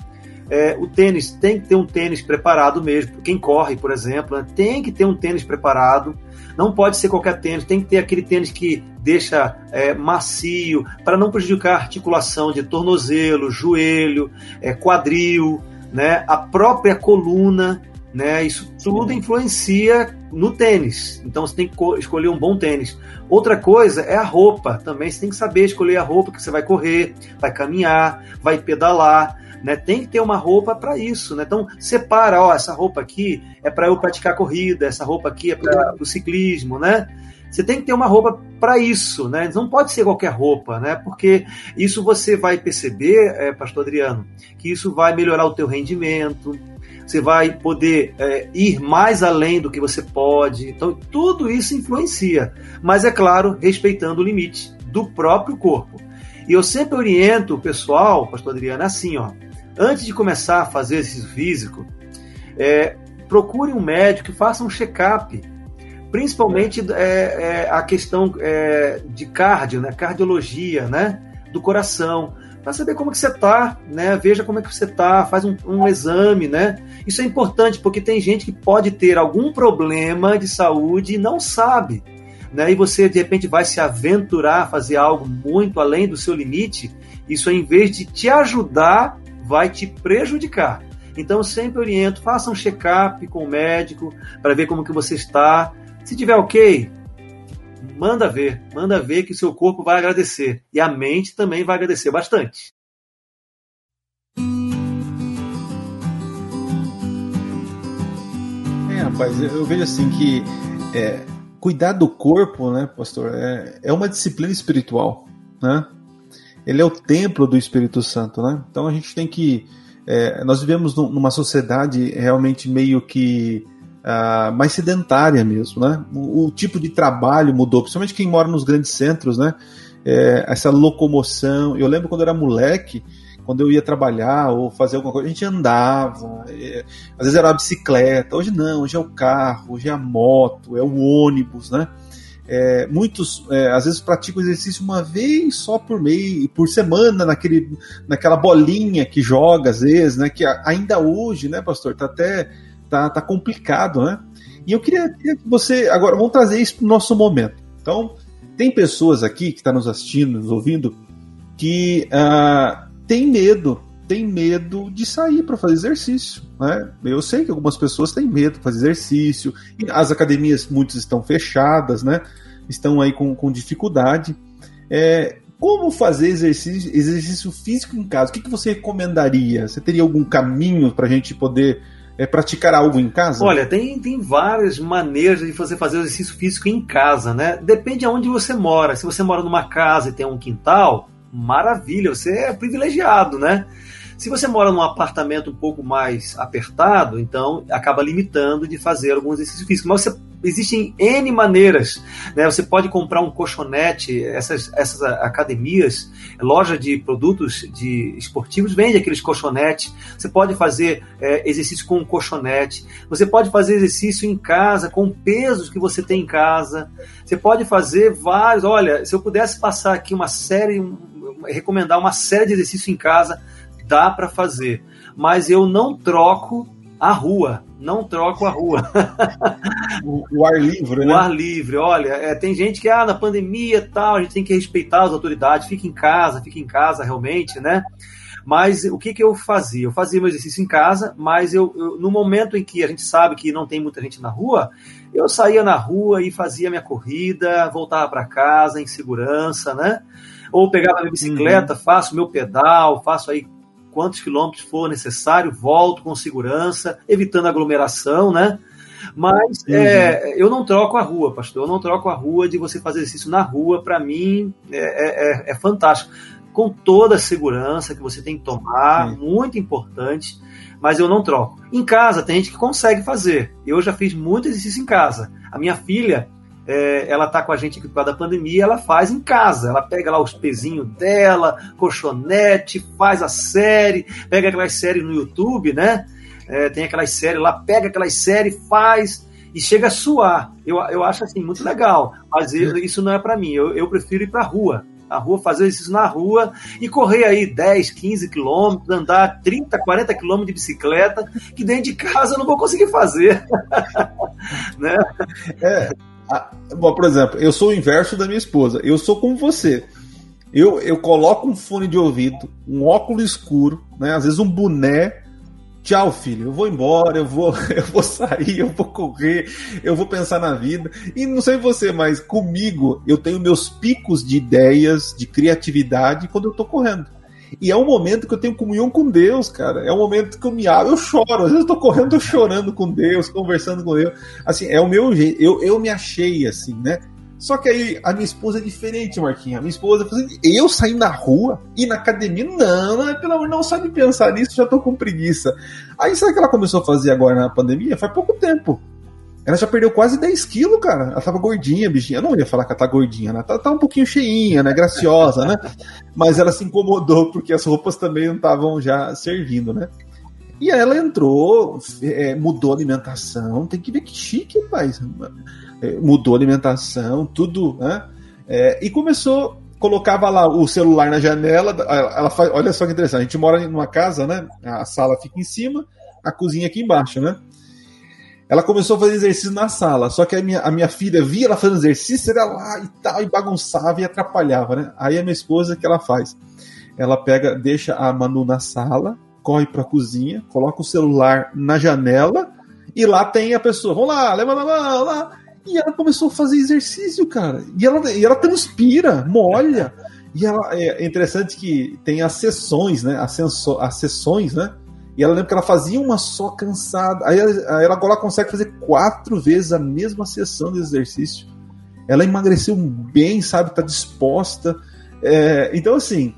é, o tênis tem que ter um tênis preparado mesmo. Quem corre, por exemplo, né, tem que ter um tênis preparado. Não pode ser qualquer tênis, tem que ter aquele tênis que deixa é, macio, para não prejudicar a articulação de tornozelo, joelho, é, quadril, né, a própria coluna. Né, isso tudo influencia no tênis. Então você tem que escolher um bom tênis. Outra coisa é a roupa. Também você tem que saber escolher a roupa que você vai correr, vai caminhar, vai pedalar né? Tem que ter uma roupa para isso, né? Então separa, ó, essa roupa aqui é para eu praticar corrida, essa roupa aqui é para o ciclismo, né? Você tem que ter uma roupa para isso, né? Não pode ser qualquer roupa, né? Porque isso você vai perceber, é, Pastor Adriano, que isso vai melhorar o teu rendimento, você vai poder é, ir mais além do que você pode. Então, tudo isso influencia. Mas, é claro, respeitando o limite do próprio corpo. E eu sempre oriento o pessoal, Pastor Adriano, assim, ó antes de começar a fazer exercício físico, é, procure um médico que faça um check-up, principalmente é, é, a questão é, de cardio, né, cardiologia, né, do coração, para saber como que você está, né, veja como é que você está, faz um, um exame, né. Isso é importante porque tem gente que pode ter algum problema de saúde e não sabe. Né, e você de repente vai se aventurar a fazer algo muito além do seu limite, isso em vez de te ajudar, vai te prejudicar. Então, sempre oriento, faça um check-up com o médico para ver como que você está. Se tiver ok, manda ver, manda ver que seu corpo vai agradecer e a mente também vai agradecer bastante. É, rapaz, eu vejo assim que é, cuidar do corpo, né, pastor, é, é uma disciplina espiritual, né? ele é o templo do Espírito Santo, né? Então a gente tem que é, nós vivemos numa sociedade realmente meio que uh, mais sedentária mesmo, né? O, o, tipo de trabalho mudou, principalmente quem mora nos grandes centros, né? É, essa locomoção. Eu lembro quando eu era moleque, quando eu ia trabalhar ou fazer alguma coisa, a gente andava, é, às vezes era a bicicleta, hoje não, hoje é o carro, hoje é a moto, é o ônibus, né? É, muitos, é, às vezes, praticam exercício uma vez só por mês, por semana, naquele, naquela bolinha que joga, às vezes, né? Que ainda hoje, né, pastor, tá até tá, tá complicado, né? E eu queria, queria que você. Agora, vamos trazer isso para o nosso momento. Então, tem pessoas aqui que estão tá nos assistindo, nos ouvindo, que uh, tem medo, tem medo de sair para fazer exercício. Né? Eu sei que algumas pessoas têm medo de fazer exercício, as academias, muitas estão fechadas, né? estão aí com, com dificuldade. É, como fazer exercício, exercício físico em casa? O que, que você recomendaria? Você teria algum caminho para a gente poder é, praticar algo em casa? Olha, tem, tem várias maneiras de você fazer exercício físico em casa, né? Depende aonde você mora. Se você mora numa casa e tem um quintal, maravilha, você é privilegiado, né? Se você mora num apartamento um pouco mais apertado, então acaba limitando de fazer alguns exercícios físicos. Mas você, existem N maneiras. Né? Você pode comprar um colchonete, essas, essas academias, loja de produtos de esportivos vende aqueles colchonetes. Você pode fazer é, exercício com um colchonete. Você pode fazer exercício em casa com pesos que você tem em casa. Você pode fazer vários. Olha, se eu pudesse passar aqui uma série, recomendar uma série de exercícios em casa dá para fazer, mas eu não troco a rua, não troco a rua. o, o, ar livre, né? O ar livre, olha, é, tem gente que, ah, na pandemia tal, a gente tem que respeitar as autoridades, fica em casa, fica em casa realmente, né? Mas o que, que eu fazia? Eu fazia meu exercício em casa, mas eu, eu, no momento em que a gente sabe que não tem muita gente na rua, eu saía na rua e fazia minha corrida, voltava para casa em segurança, né? Ou pegava minha bicicleta, uhum. faço meu pedal, faço aí quantos quilômetros for necessário, volto com segurança, evitando aglomeração, né? Mas uhum. é, eu não troco a rua, pastor. Eu não troco a rua de você fazer exercício na rua. Para mim é, é, é, fantástico. Com toda a segurança que você tem que tomar, Sim. muito importante. Mas eu não troco. Em casa tem gente que consegue fazer. Eu já fiz muito exercício em casa. A minha filha, é, ela tá com a gente aqui por causa da pandemia, ela faz em casa. Ela pega lá os pezinhos dela, colchonete, faz a série, pega aquelas séries no YouTube, né? É, tem aquelas séries lá, pega aquelas séries, faz e chega a suar. Eu, eu acho assim muito legal, mas isso não é para mim. Eu, eu prefiro ir para rua. Na rua, fazer isso na rua e correr aí 10, 15 quilômetros, andar 30, 40 quilômetros de bicicleta, que dentro de casa eu não vou conseguir fazer. né? É, ah, bom, por exemplo, eu sou o inverso da minha esposa. Eu sou como você. Eu, eu coloco um fone de ouvido, um óculos escuro, né? Às vezes um boné. Tchau, filho. Eu vou embora, eu vou, eu vou sair, eu vou correr, eu vou pensar na vida. E não sei você, mas comigo eu tenho meus picos de ideias, de criatividade quando eu tô correndo. E é um momento que eu tenho comunhão com Deus, cara. É um momento que eu me abro, eu choro. Às vezes eu tô correndo, eu chorando com Deus, conversando com Deus. Assim, é o meu jeito. Eu, eu me achei assim, né? Só que aí a minha esposa é diferente, Marquinhos. A minha esposa assim, eu sair na rua e na academia, não, não, pelo amor, não sabe pensar nisso, já tô com preguiça. Aí sabe o que ela começou a fazer agora na pandemia? Faz pouco tempo. Ela já perdeu quase 10 quilos, cara. Ela tava gordinha, bichinha. Eu não ia falar que ela tá gordinha, né? Tá, tá um pouquinho cheinha, né? Graciosa, né? Mas ela se incomodou porque as roupas também não estavam já servindo, né? E aí ela entrou, é, mudou a alimentação. Tem que ver que chique, pai. É, mudou a alimentação, tudo, né? É, e começou, colocava lá o celular na janela. Ela faz, olha só que interessante. A gente mora numa casa, né? A sala fica em cima, a cozinha aqui embaixo, né? Ela começou a fazer exercício na sala, só que a minha, a minha filha via ela fazendo exercício, era lá e tal, e bagunçava e atrapalhava, né? Aí a minha esposa, o que ela faz? Ela pega, deixa a Manu na sala, corre pra cozinha, coloca o celular na janela, e lá tem a pessoa, vamos lá, levanta a mão, lá. E ela começou a fazer exercício, cara. E ela, e ela transpira, molha. E ela, é interessante que tem as sessões, né? As, as sessões, né? E ela lembra que ela fazia uma só cansada. Aí ela agora consegue fazer quatro vezes a mesma sessão de exercício. Ela emagreceu bem, sabe? Tá disposta. É, então, assim,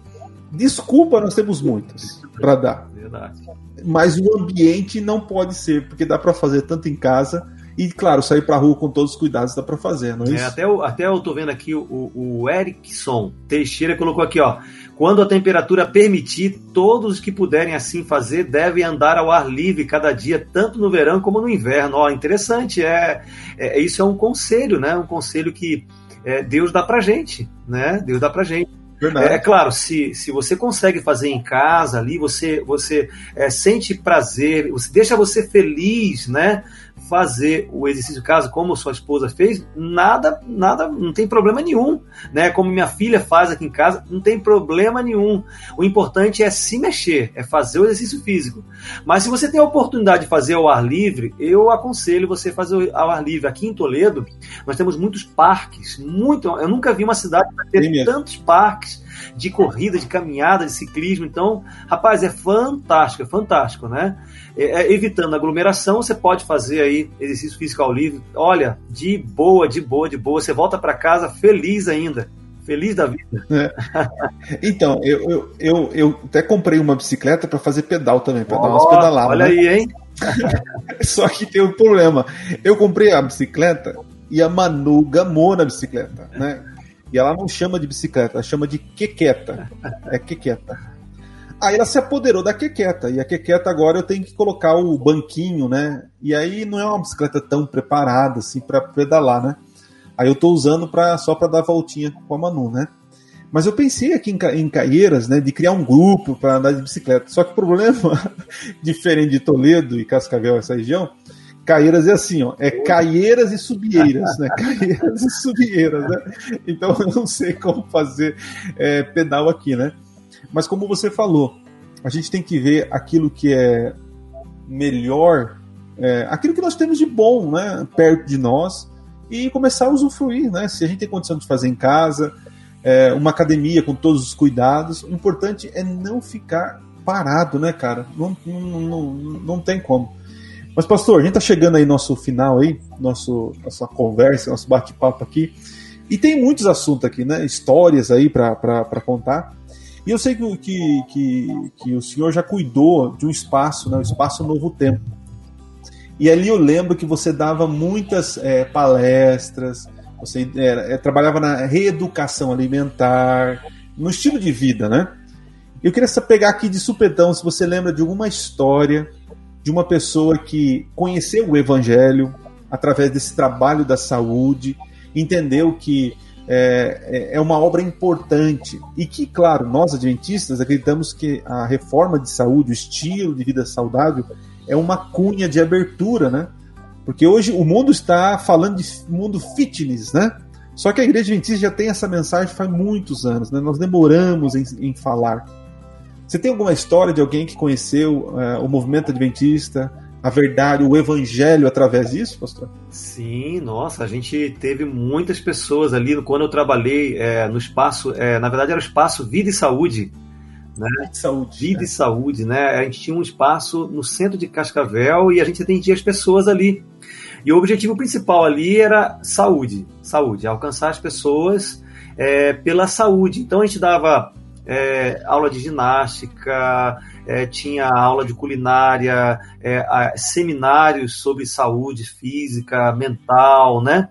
desculpa nós temos muitas para dar. Verdade. Mas o ambiente não pode ser, porque dá para fazer tanto em casa e, claro, sair para rua com todos os cuidados dá para fazer, não é, é isso? até, eu, até eu tô vendo aqui o, o Erickson Teixeira colocou aqui, ó. Quando a temperatura permitir, todos os que puderem assim fazer devem andar ao ar livre cada dia, tanto no verão como no inverno. Ó, interessante, é, é isso é um conselho, né? Um conselho que é, Deus dá pra gente, né? Deus dá pra gente. É, é, claro, se, se você consegue fazer em casa ali, você, você é, sente prazer, você deixa você feliz, né? Fazer o exercício de casa como sua esposa fez, nada, nada, não tem problema nenhum, né? Como minha filha faz aqui em casa, não tem problema nenhum. O importante é se mexer, é fazer o exercício físico. Mas se você tem a oportunidade de fazer ao ar livre, eu aconselho você fazer ao ar livre. Aqui em Toledo, nós temos muitos parques, muito. Eu nunca vi uma cidade ter tantos parques de corrida, de caminhada, de ciclismo. Então, rapaz, é fantástico, é fantástico, né? É, é, evitando aglomeração, você pode fazer aí exercício físico ao livre. Olha, de boa, de boa, de boa. Você volta para casa feliz ainda. Feliz da vida. É. Então, eu, eu, eu, eu, até comprei uma bicicleta para fazer pedal também, para oh, dar umas pedaladas. Olha né? aí, hein? Só que tem um problema. Eu comprei a bicicleta e a Manu gamou na bicicleta, né? E ela não chama de bicicleta, ela chama de quequeta. É quequeta. Aí ela se apoderou da quequeta. E a quequeta agora eu tenho que colocar o banquinho, né? E aí não é uma bicicleta tão preparada assim para pedalar, né? Aí eu tô usando pra, só para dar voltinha com a Manu, né? Mas eu pensei aqui em, em Caieiras, né, de criar um grupo para andar de bicicleta. Só que o problema, diferente de Toledo e Cascavel, essa região, Caieiras é assim, ó, é Caieiras e Subieiras, né? Caieiras e Subieiras, né? Então eu não sei como fazer é, pedal aqui, né? Mas como você falou, a gente tem que ver aquilo que é melhor, é, aquilo que nós temos de bom, né, perto de nós e começar a usufruir, né? Se a gente tem condição de fazer em casa, é, uma academia com todos os cuidados, o importante é não ficar parado, né, cara? Não, não, não, não tem como. Mas, pastor, a gente tá chegando aí nosso final aí, nosso, nossa conversa, nosso bate-papo aqui. E tem muitos assuntos aqui, né? Histórias aí para contar. E eu sei que, que, que, que, o senhor já cuidou de um espaço, né? O espaço Novo Tempo. E ali eu lembro que você dava muitas é, palestras, você é, trabalhava na reeducação alimentar, no estilo de vida, né? Eu queria pegar aqui de supetão se você lembra de alguma história de uma pessoa que conheceu o Evangelho através desse trabalho da saúde, entendeu que é, é, é uma obra importante e que, claro, nós adventistas acreditamos que a reforma de saúde, o estilo de vida saudável, é uma cunha de abertura, né? Porque hoje o mundo está falando de mundo fitness, né? Só que a Igreja Adventista já tem essa mensagem faz muitos anos, né? Nós demoramos em, em falar. Você tem alguma história de alguém que conheceu uh, o movimento adventista, a verdade, o evangelho através disso, pastor? Sim, nossa, a gente teve muitas pessoas ali quando eu trabalhei é, no espaço, é, na verdade era o espaço Vida e Saúde. Né? Vida e Saúde. Vida né? e Saúde, né? A gente tinha um espaço no centro de Cascavel e a gente atendia as pessoas ali. E o objetivo principal ali era saúde, saúde, alcançar as pessoas é, pela saúde. Então a gente dava é, aula de ginástica, é, tinha aula de culinária, é, seminários sobre saúde física, mental, né?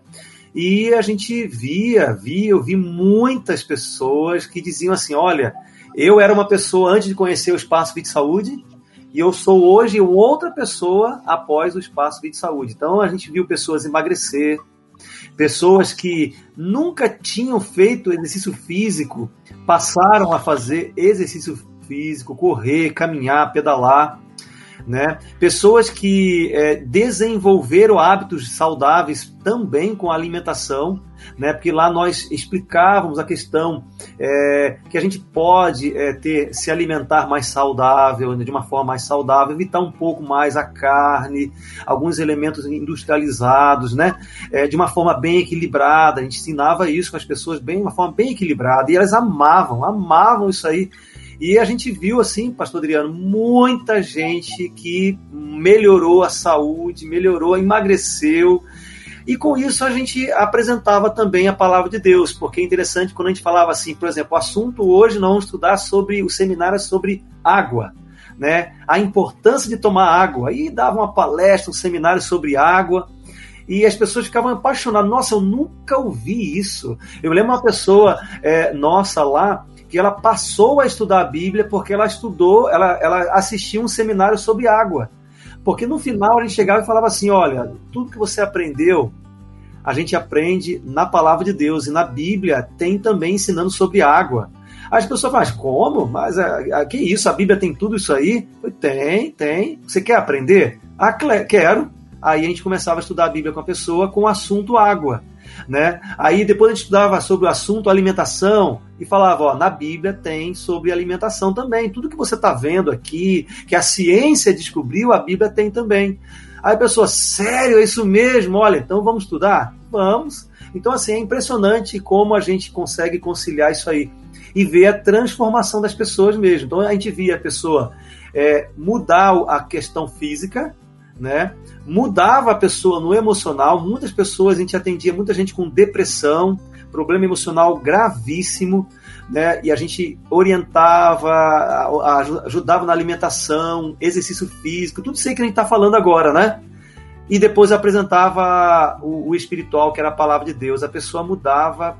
E a gente via, via, eu vi muitas pessoas que diziam assim: olha, eu era uma pessoa antes de conhecer o Espaço Vida Saúde e eu sou hoje outra pessoa após o Espaço Vida Saúde. Então a gente viu pessoas emagrecer, pessoas que nunca tinham feito exercício físico passaram a fazer exercício físico, correr, caminhar, pedalar. Né? Pessoas que é, desenvolveram hábitos saudáveis também com a alimentação, né? Porque lá nós explicávamos a questão é, que a gente pode é, ter se alimentar mais saudável, de uma forma mais saudável, evitar um pouco mais a carne, alguns elementos industrializados, né? É, de uma forma bem equilibrada. A gente ensinava isso com as pessoas bem, uma forma bem equilibrada e elas amavam, amavam isso aí. E a gente viu, assim, Pastor Adriano, muita gente que melhorou a saúde, melhorou, emagreceu, E com isso a gente apresentava também a palavra de Deus, porque é interessante quando a gente falava assim, por exemplo, o assunto hoje não estudar sobre o seminário é sobre água, né? A importância de tomar água. Aí dava uma palestra, um seminário sobre água e as pessoas ficavam apaixonadas. Nossa, eu nunca ouvi isso. Eu lembro uma pessoa é, nossa lá que ela passou a estudar a Bíblia porque ela estudou, ela, ela assistiu um seminário sobre água. Porque no final a gente chegava e falava assim: olha, tudo que você aprendeu, a gente aprende na palavra de Deus e na Bíblia tem também ensinando sobre água. As pessoas falam, mas como? Mas a, ah, a, ah, que isso? A Bíblia tem tudo isso aí? Tem, tem. Você quer aprender? Ah, quero. Aí a gente começava a estudar a Bíblia com a pessoa com o assunto água. Né? Aí depois a gente estudava sobre o assunto alimentação e falava, ó, na Bíblia tem sobre alimentação também. Tudo que você está vendo aqui, que a ciência descobriu, a Bíblia tem também. Aí a pessoa, sério, é isso mesmo? Olha, então vamos estudar? Vamos. Então, assim, é impressionante como a gente consegue conciliar isso aí e ver a transformação das pessoas mesmo. Então, a gente via a pessoa é, mudar a questão física, né? Mudava a pessoa no emocional. Muitas pessoas, a gente atendia muita gente com depressão, problema emocional gravíssimo, né? E a gente orientava, ajudava na alimentação, exercício físico, tudo isso aí que a gente está falando agora, né? E depois apresentava o, o, espiritual, que era a palavra de Deus. A pessoa mudava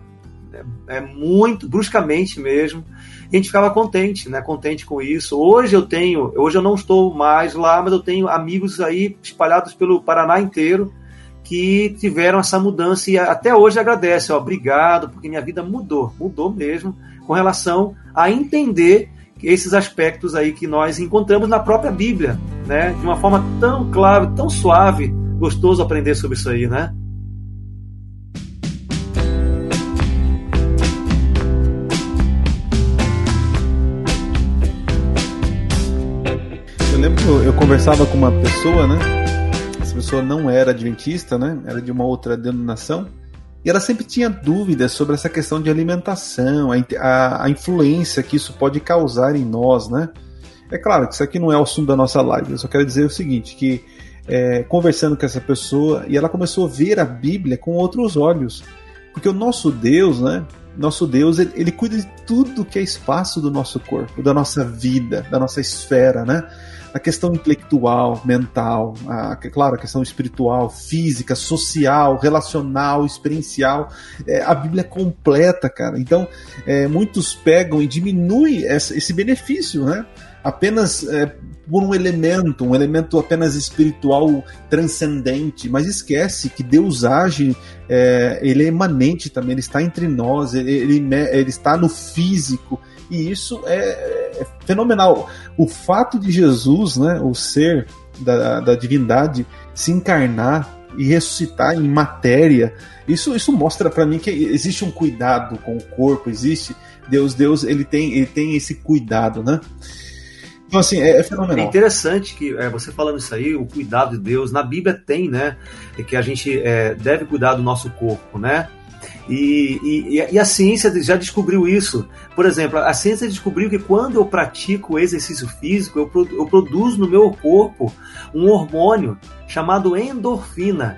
é, é muito bruscamente mesmo e a gente ficava contente, né? Contente com isso. Hoje eu tenho, hoje eu não estou mais lá, mas eu tenho amigos aí espalhados pelo Paraná inteiro que tiveram essa mudança e até hoje agradece, obrigado, porque minha vida mudou, mudou mesmo com relação a entender esses aspectos aí que nós encontramos na própria Bíblia, né? De uma forma tão clara, tão suave, gostoso aprender sobre isso aí, né? Eu, eu conversava com uma pessoa, né? Essa pessoa não era adventista, né? Era de uma outra denominação. E ela sempre tinha dúvidas sobre essa questão de alimentação, a, a, a, influência que isso pode causar em nós, né? É claro que isso aqui não é o assunto da nossa live, eu só quero dizer o seguinte, que é, conversando com essa pessoa, e ela começou a ver a Bíblia com outros olhos. Porque o nosso Deus, né? Nosso Deus, ele, ele cuida de tudo que é espaço do nosso corpo, da nossa vida, da nossa esfera, né? A questão intelectual, mental, a, claro, a questão espiritual, física, social, relacional, experiencial. É, a Bíblia é completa, cara. Então, é, muitos pegam e diminuem essa, esse benefício, né? Apenas é, por um elemento, um elemento apenas espiritual transcendente, mas esquece que Deus age, é, ele é imanente também, ele está entre nós, ele, ele, ele está no físico, e isso é, é fenomenal. O fato de Jesus, né, o ser da, da divindade, se encarnar e ressuscitar em matéria, isso, isso mostra para mim que existe um cuidado com o corpo, existe Deus, Deus, ele tem, ele tem esse cuidado, né? Então, assim, é, é fenomenal. É interessante que é, você falando isso aí, o cuidado de Deus, na Bíblia tem, né? Que a gente é, deve cuidar do nosso corpo, né? E, e, e, a ciência já descobriu isso. Por exemplo, a ciência descobriu que quando eu pratico exercício físico, eu, eu produzo no meu corpo um hormônio chamado endorfina,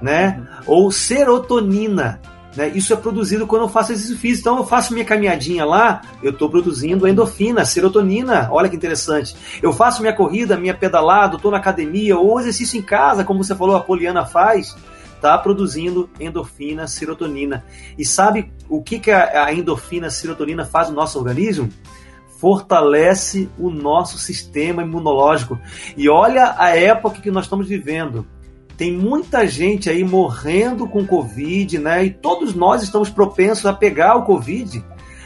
né? Uhum. Ou serotonina. Né? Isso é produzido quando eu faço exercício físico. Então eu faço minha caminhadinha lá, eu estou produzindo endorfina, serotonina. Olha que interessante. Eu faço minha corrida, minha pedalada, estou na academia ou exercício em casa, como você falou, a Poliana faz está produzindo endorfina, serotonina. E sabe o que, que a endorfina, serotonina faz no nosso organismo? Fortalece o nosso sistema imunológico. E olha a época que nós estamos vivendo. Tem muita gente aí morrendo com Covid, né? E todos nós estamos propensos a pegar o Covid.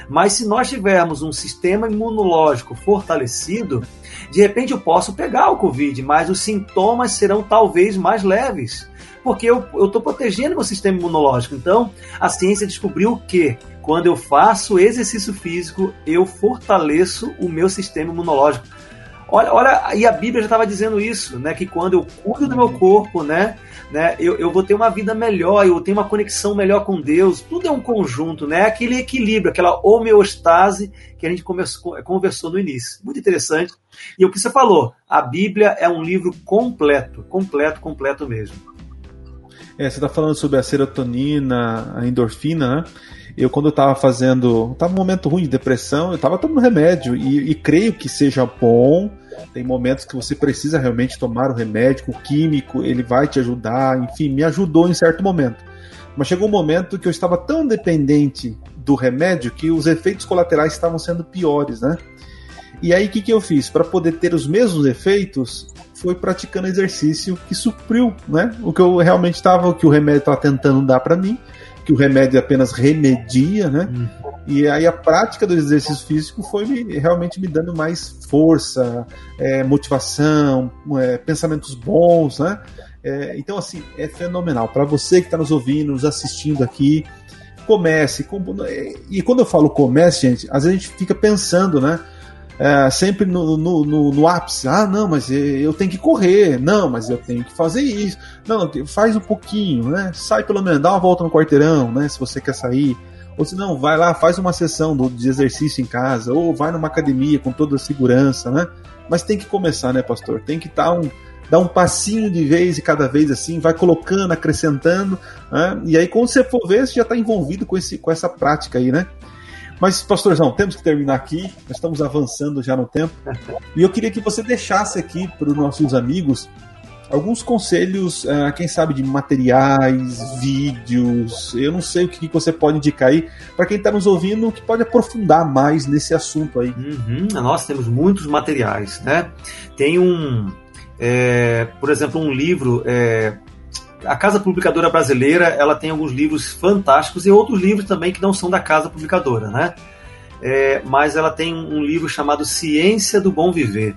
Mas se nós tivermos um sistema imunológico fortalecido, de repente eu posso pegar o Covid, mas os sintomas serão talvez mais leves porque eu estou protegendo meu sistema imunológico. Então, a ciência descobriu que quando eu faço exercício físico, eu fortaleço o meu sistema imunológico. Olha, olha, e a Bíblia já estava dizendo isso, né? Que quando eu cuido do meu corpo, né? né eu, eu vou ter uma vida melhor, eu ter uma conexão melhor com Deus. Tudo é um conjunto, né? Aquele equilíbrio, aquela homeostase que a gente conversou, conversou no início. Muito interessante. E o que você falou, a Bíblia é um livro completo, completo, completo mesmo. É, você está falando sobre a serotonina, a endorfina, né? Eu, quando eu estava fazendo. Estava um momento ruim de depressão, eu estava tomando remédio. E, e, creio que seja bom. Tem momentos que você precisa realmente tomar o remédio, o químico, ele vai te ajudar. Enfim, me ajudou em certo momento. Mas chegou um momento que eu estava tão dependente do remédio que os efeitos colaterais estavam sendo piores, né? E aí o que, que eu fiz? Para poder ter os mesmos efeitos, foi praticando exercício que supriu, né? O que eu realmente estava, o que o remédio estava tentando dar para mim, que o remédio apenas remedia, né? Hum. E aí a prática do exercício físico foi me, realmente me dando mais força, é, motivação, é, pensamentos bons, né? É, então, assim, é fenomenal. Para você que está nos ouvindo, nos assistindo aqui, comece. Com, e quando eu falo comece, gente, às vezes a gente fica pensando, né? É, sempre no, no, no, no, ápice. Ah, não, mas eu tenho que correr. Não, mas eu tenho que fazer isso. Não, faz um pouquinho, né? Sai pelo menos, dá uma volta no quarteirão, né? Se você quer sair. Ou se não, vai lá, faz uma sessão de exercício em casa, ou vai numa academia com toda a segurança, né? Mas tem que começar, né, pastor? Tem que estar um, dar um passinho de vez e cada vez assim, vai colocando, acrescentando, né? e aí quando você for ver, você já está envolvido com, esse, com essa prática aí, né? Mas, pastorzão, temos que terminar aqui. Nós estamos avançando já no tempo. E eu queria que você deixasse aqui para os nossos amigos alguns conselhos, uh, quem sabe, de materiais, vídeos. Eu não sei o que você pode indicar aí para quem está nos ouvindo que pode aprofundar mais nesse assunto aí. Uhum, nós temos muitos materiais, né? Tem um, é, por exemplo, um livro é, a Casa Publicadora Brasileira ela tem alguns livros fantásticos e outros livros também que não são da Casa Publicadora, né? É, mas ela tem um livro chamado Ciência do Bom Viver.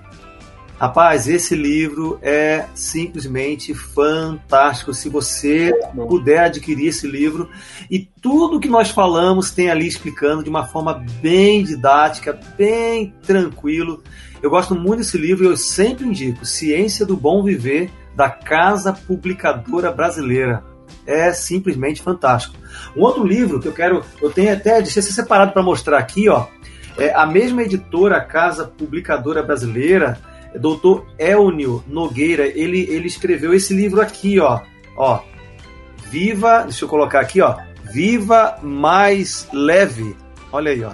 Rapaz, esse livro é simplesmente fantástico. Se você puder adquirir esse livro, e tudo que nós falamos tem ali explicando de uma forma bem didática, bem tranquilo. Eu gosto muito desse livro e eu sempre indico Ciência do Bom Viver da Casa Publicadora Brasileira. É simplesmente fantástico. Um outro livro que eu quero, eu tenho até deixei separado para mostrar aqui, ó. É a mesma editora, Casa Publicadora Brasileira, Dr. Elnio Nogueira, ele, ele escreveu esse livro aqui, ó. Ó. Viva, deixa eu colocar aqui, ó. Viva mais leve. Olha aí, ó.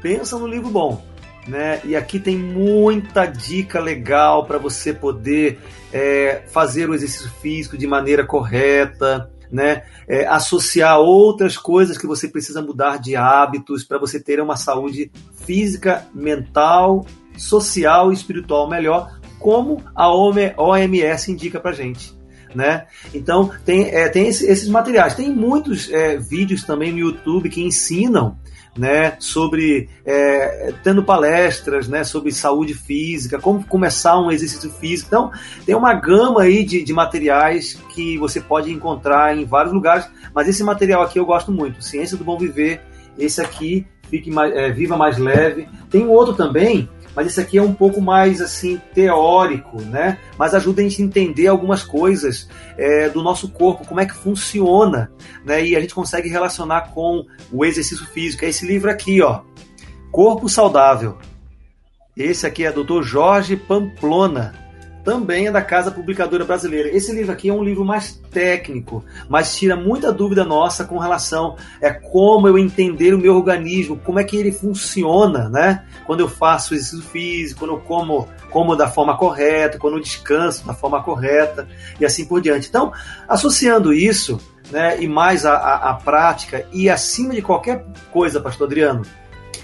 Pensa no livro bom né? E aqui tem muita dica legal para você poder é, fazer o exercício físico de maneira correta, né? É, associar outras coisas que você precisa mudar de hábitos para você ter uma saúde física, mental, social e espiritual melhor, como a OMS indica para gente. Né? Então tem, é, tem esses materiais. Tem muitos é, vídeos também no YouTube que ensinam né, sobre é, tendo palestras, né, sobre saúde física, como começar um exercício físico. Então, tem uma gama aí de, de materiais que você pode encontrar em vários lugares, mas esse material aqui eu gosto muito, Ciência do Bom Viver, esse aqui, Fique mais, é, Viva Mais Leve. Tem um outro também mas esse aqui é um pouco mais assim teórico, né? Mas ajuda a gente a entender algumas coisas é, do nosso corpo, como é que funciona, né? E a gente consegue relacionar com o exercício físico. É esse livro aqui, ó, Corpo Saudável. Esse aqui é Dr. Jorge Pamplona também é da Casa Publicadora Brasileira. Esse livro aqui é um livro mais técnico, mas tira muita dúvida nossa com relação é como eu entender o meu organismo, como é que ele funciona, né? Quando eu faço exercício físico, quando eu como, como da forma correta, quando eu descanso da forma correta e assim por diante. Então, associando isso, né, e mais a, a, a prática e acima de qualquer coisa, Pastor Adriano,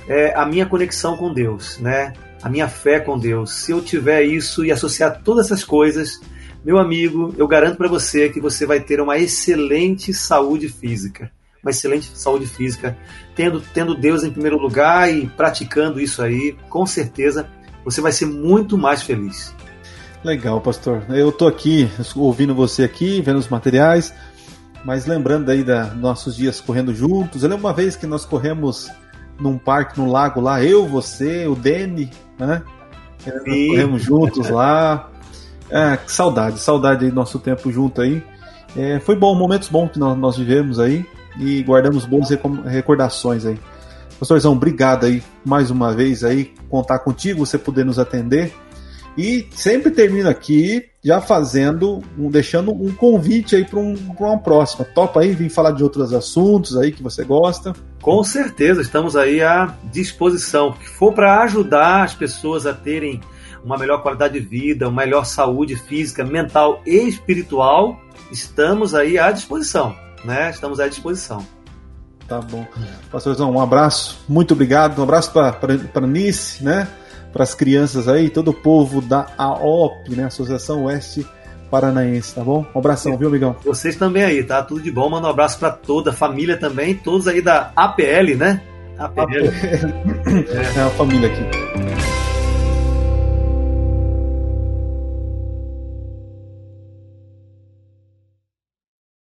é a minha conexão com Deus, né? A minha fé com Deus. Se eu tiver isso e associar todas essas coisas, meu amigo, eu garanto para você que você vai ter uma excelente saúde física. Uma excelente saúde física, tendo, tendo Deus em primeiro lugar e praticando isso aí, com certeza você vai ser muito mais feliz. Legal, pastor. Eu tô aqui ouvindo você aqui, vendo os materiais, mas lembrando aí da nossos dias correndo juntos. Eu lembro uma vez que nós corremos num parque, no lago lá, eu, você, o Dene, né? Sim. Corremos juntos lá. É, que saudade, saudade aí do nosso tempo junto aí. É, foi bom, momentos bons que nós, nós vivemos aí e guardamos boas recordações aí. Pastorzão, obrigado aí mais uma vez aí, contar contigo, você poder nos atender. E sempre termino aqui já fazendo, um, deixando um convite aí para um, uma próxima. Topa aí, vim falar de outros assuntos aí que você gosta. Com certeza, estamos aí à disposição. Que for para ajudar as pessoas a terem uma melhor qualidade de vida, uma melhor saúde física, mental e espiritual, estamos aí à disposição, né? Estamos à disposição. Tá bom. Pastorzão, um abraço, muito obrigado. Um abraço para Nice, né? Para as crianças aí, todo o povo da AOP, né? Associação Oeste Paranaense, tá bom? Um abração, viu, amigão? Vocês também aí, tá? Tudo de bom. Manda um abraço para toda a família também, todos aí da APL, né? APL. APL. É. é a família aqui.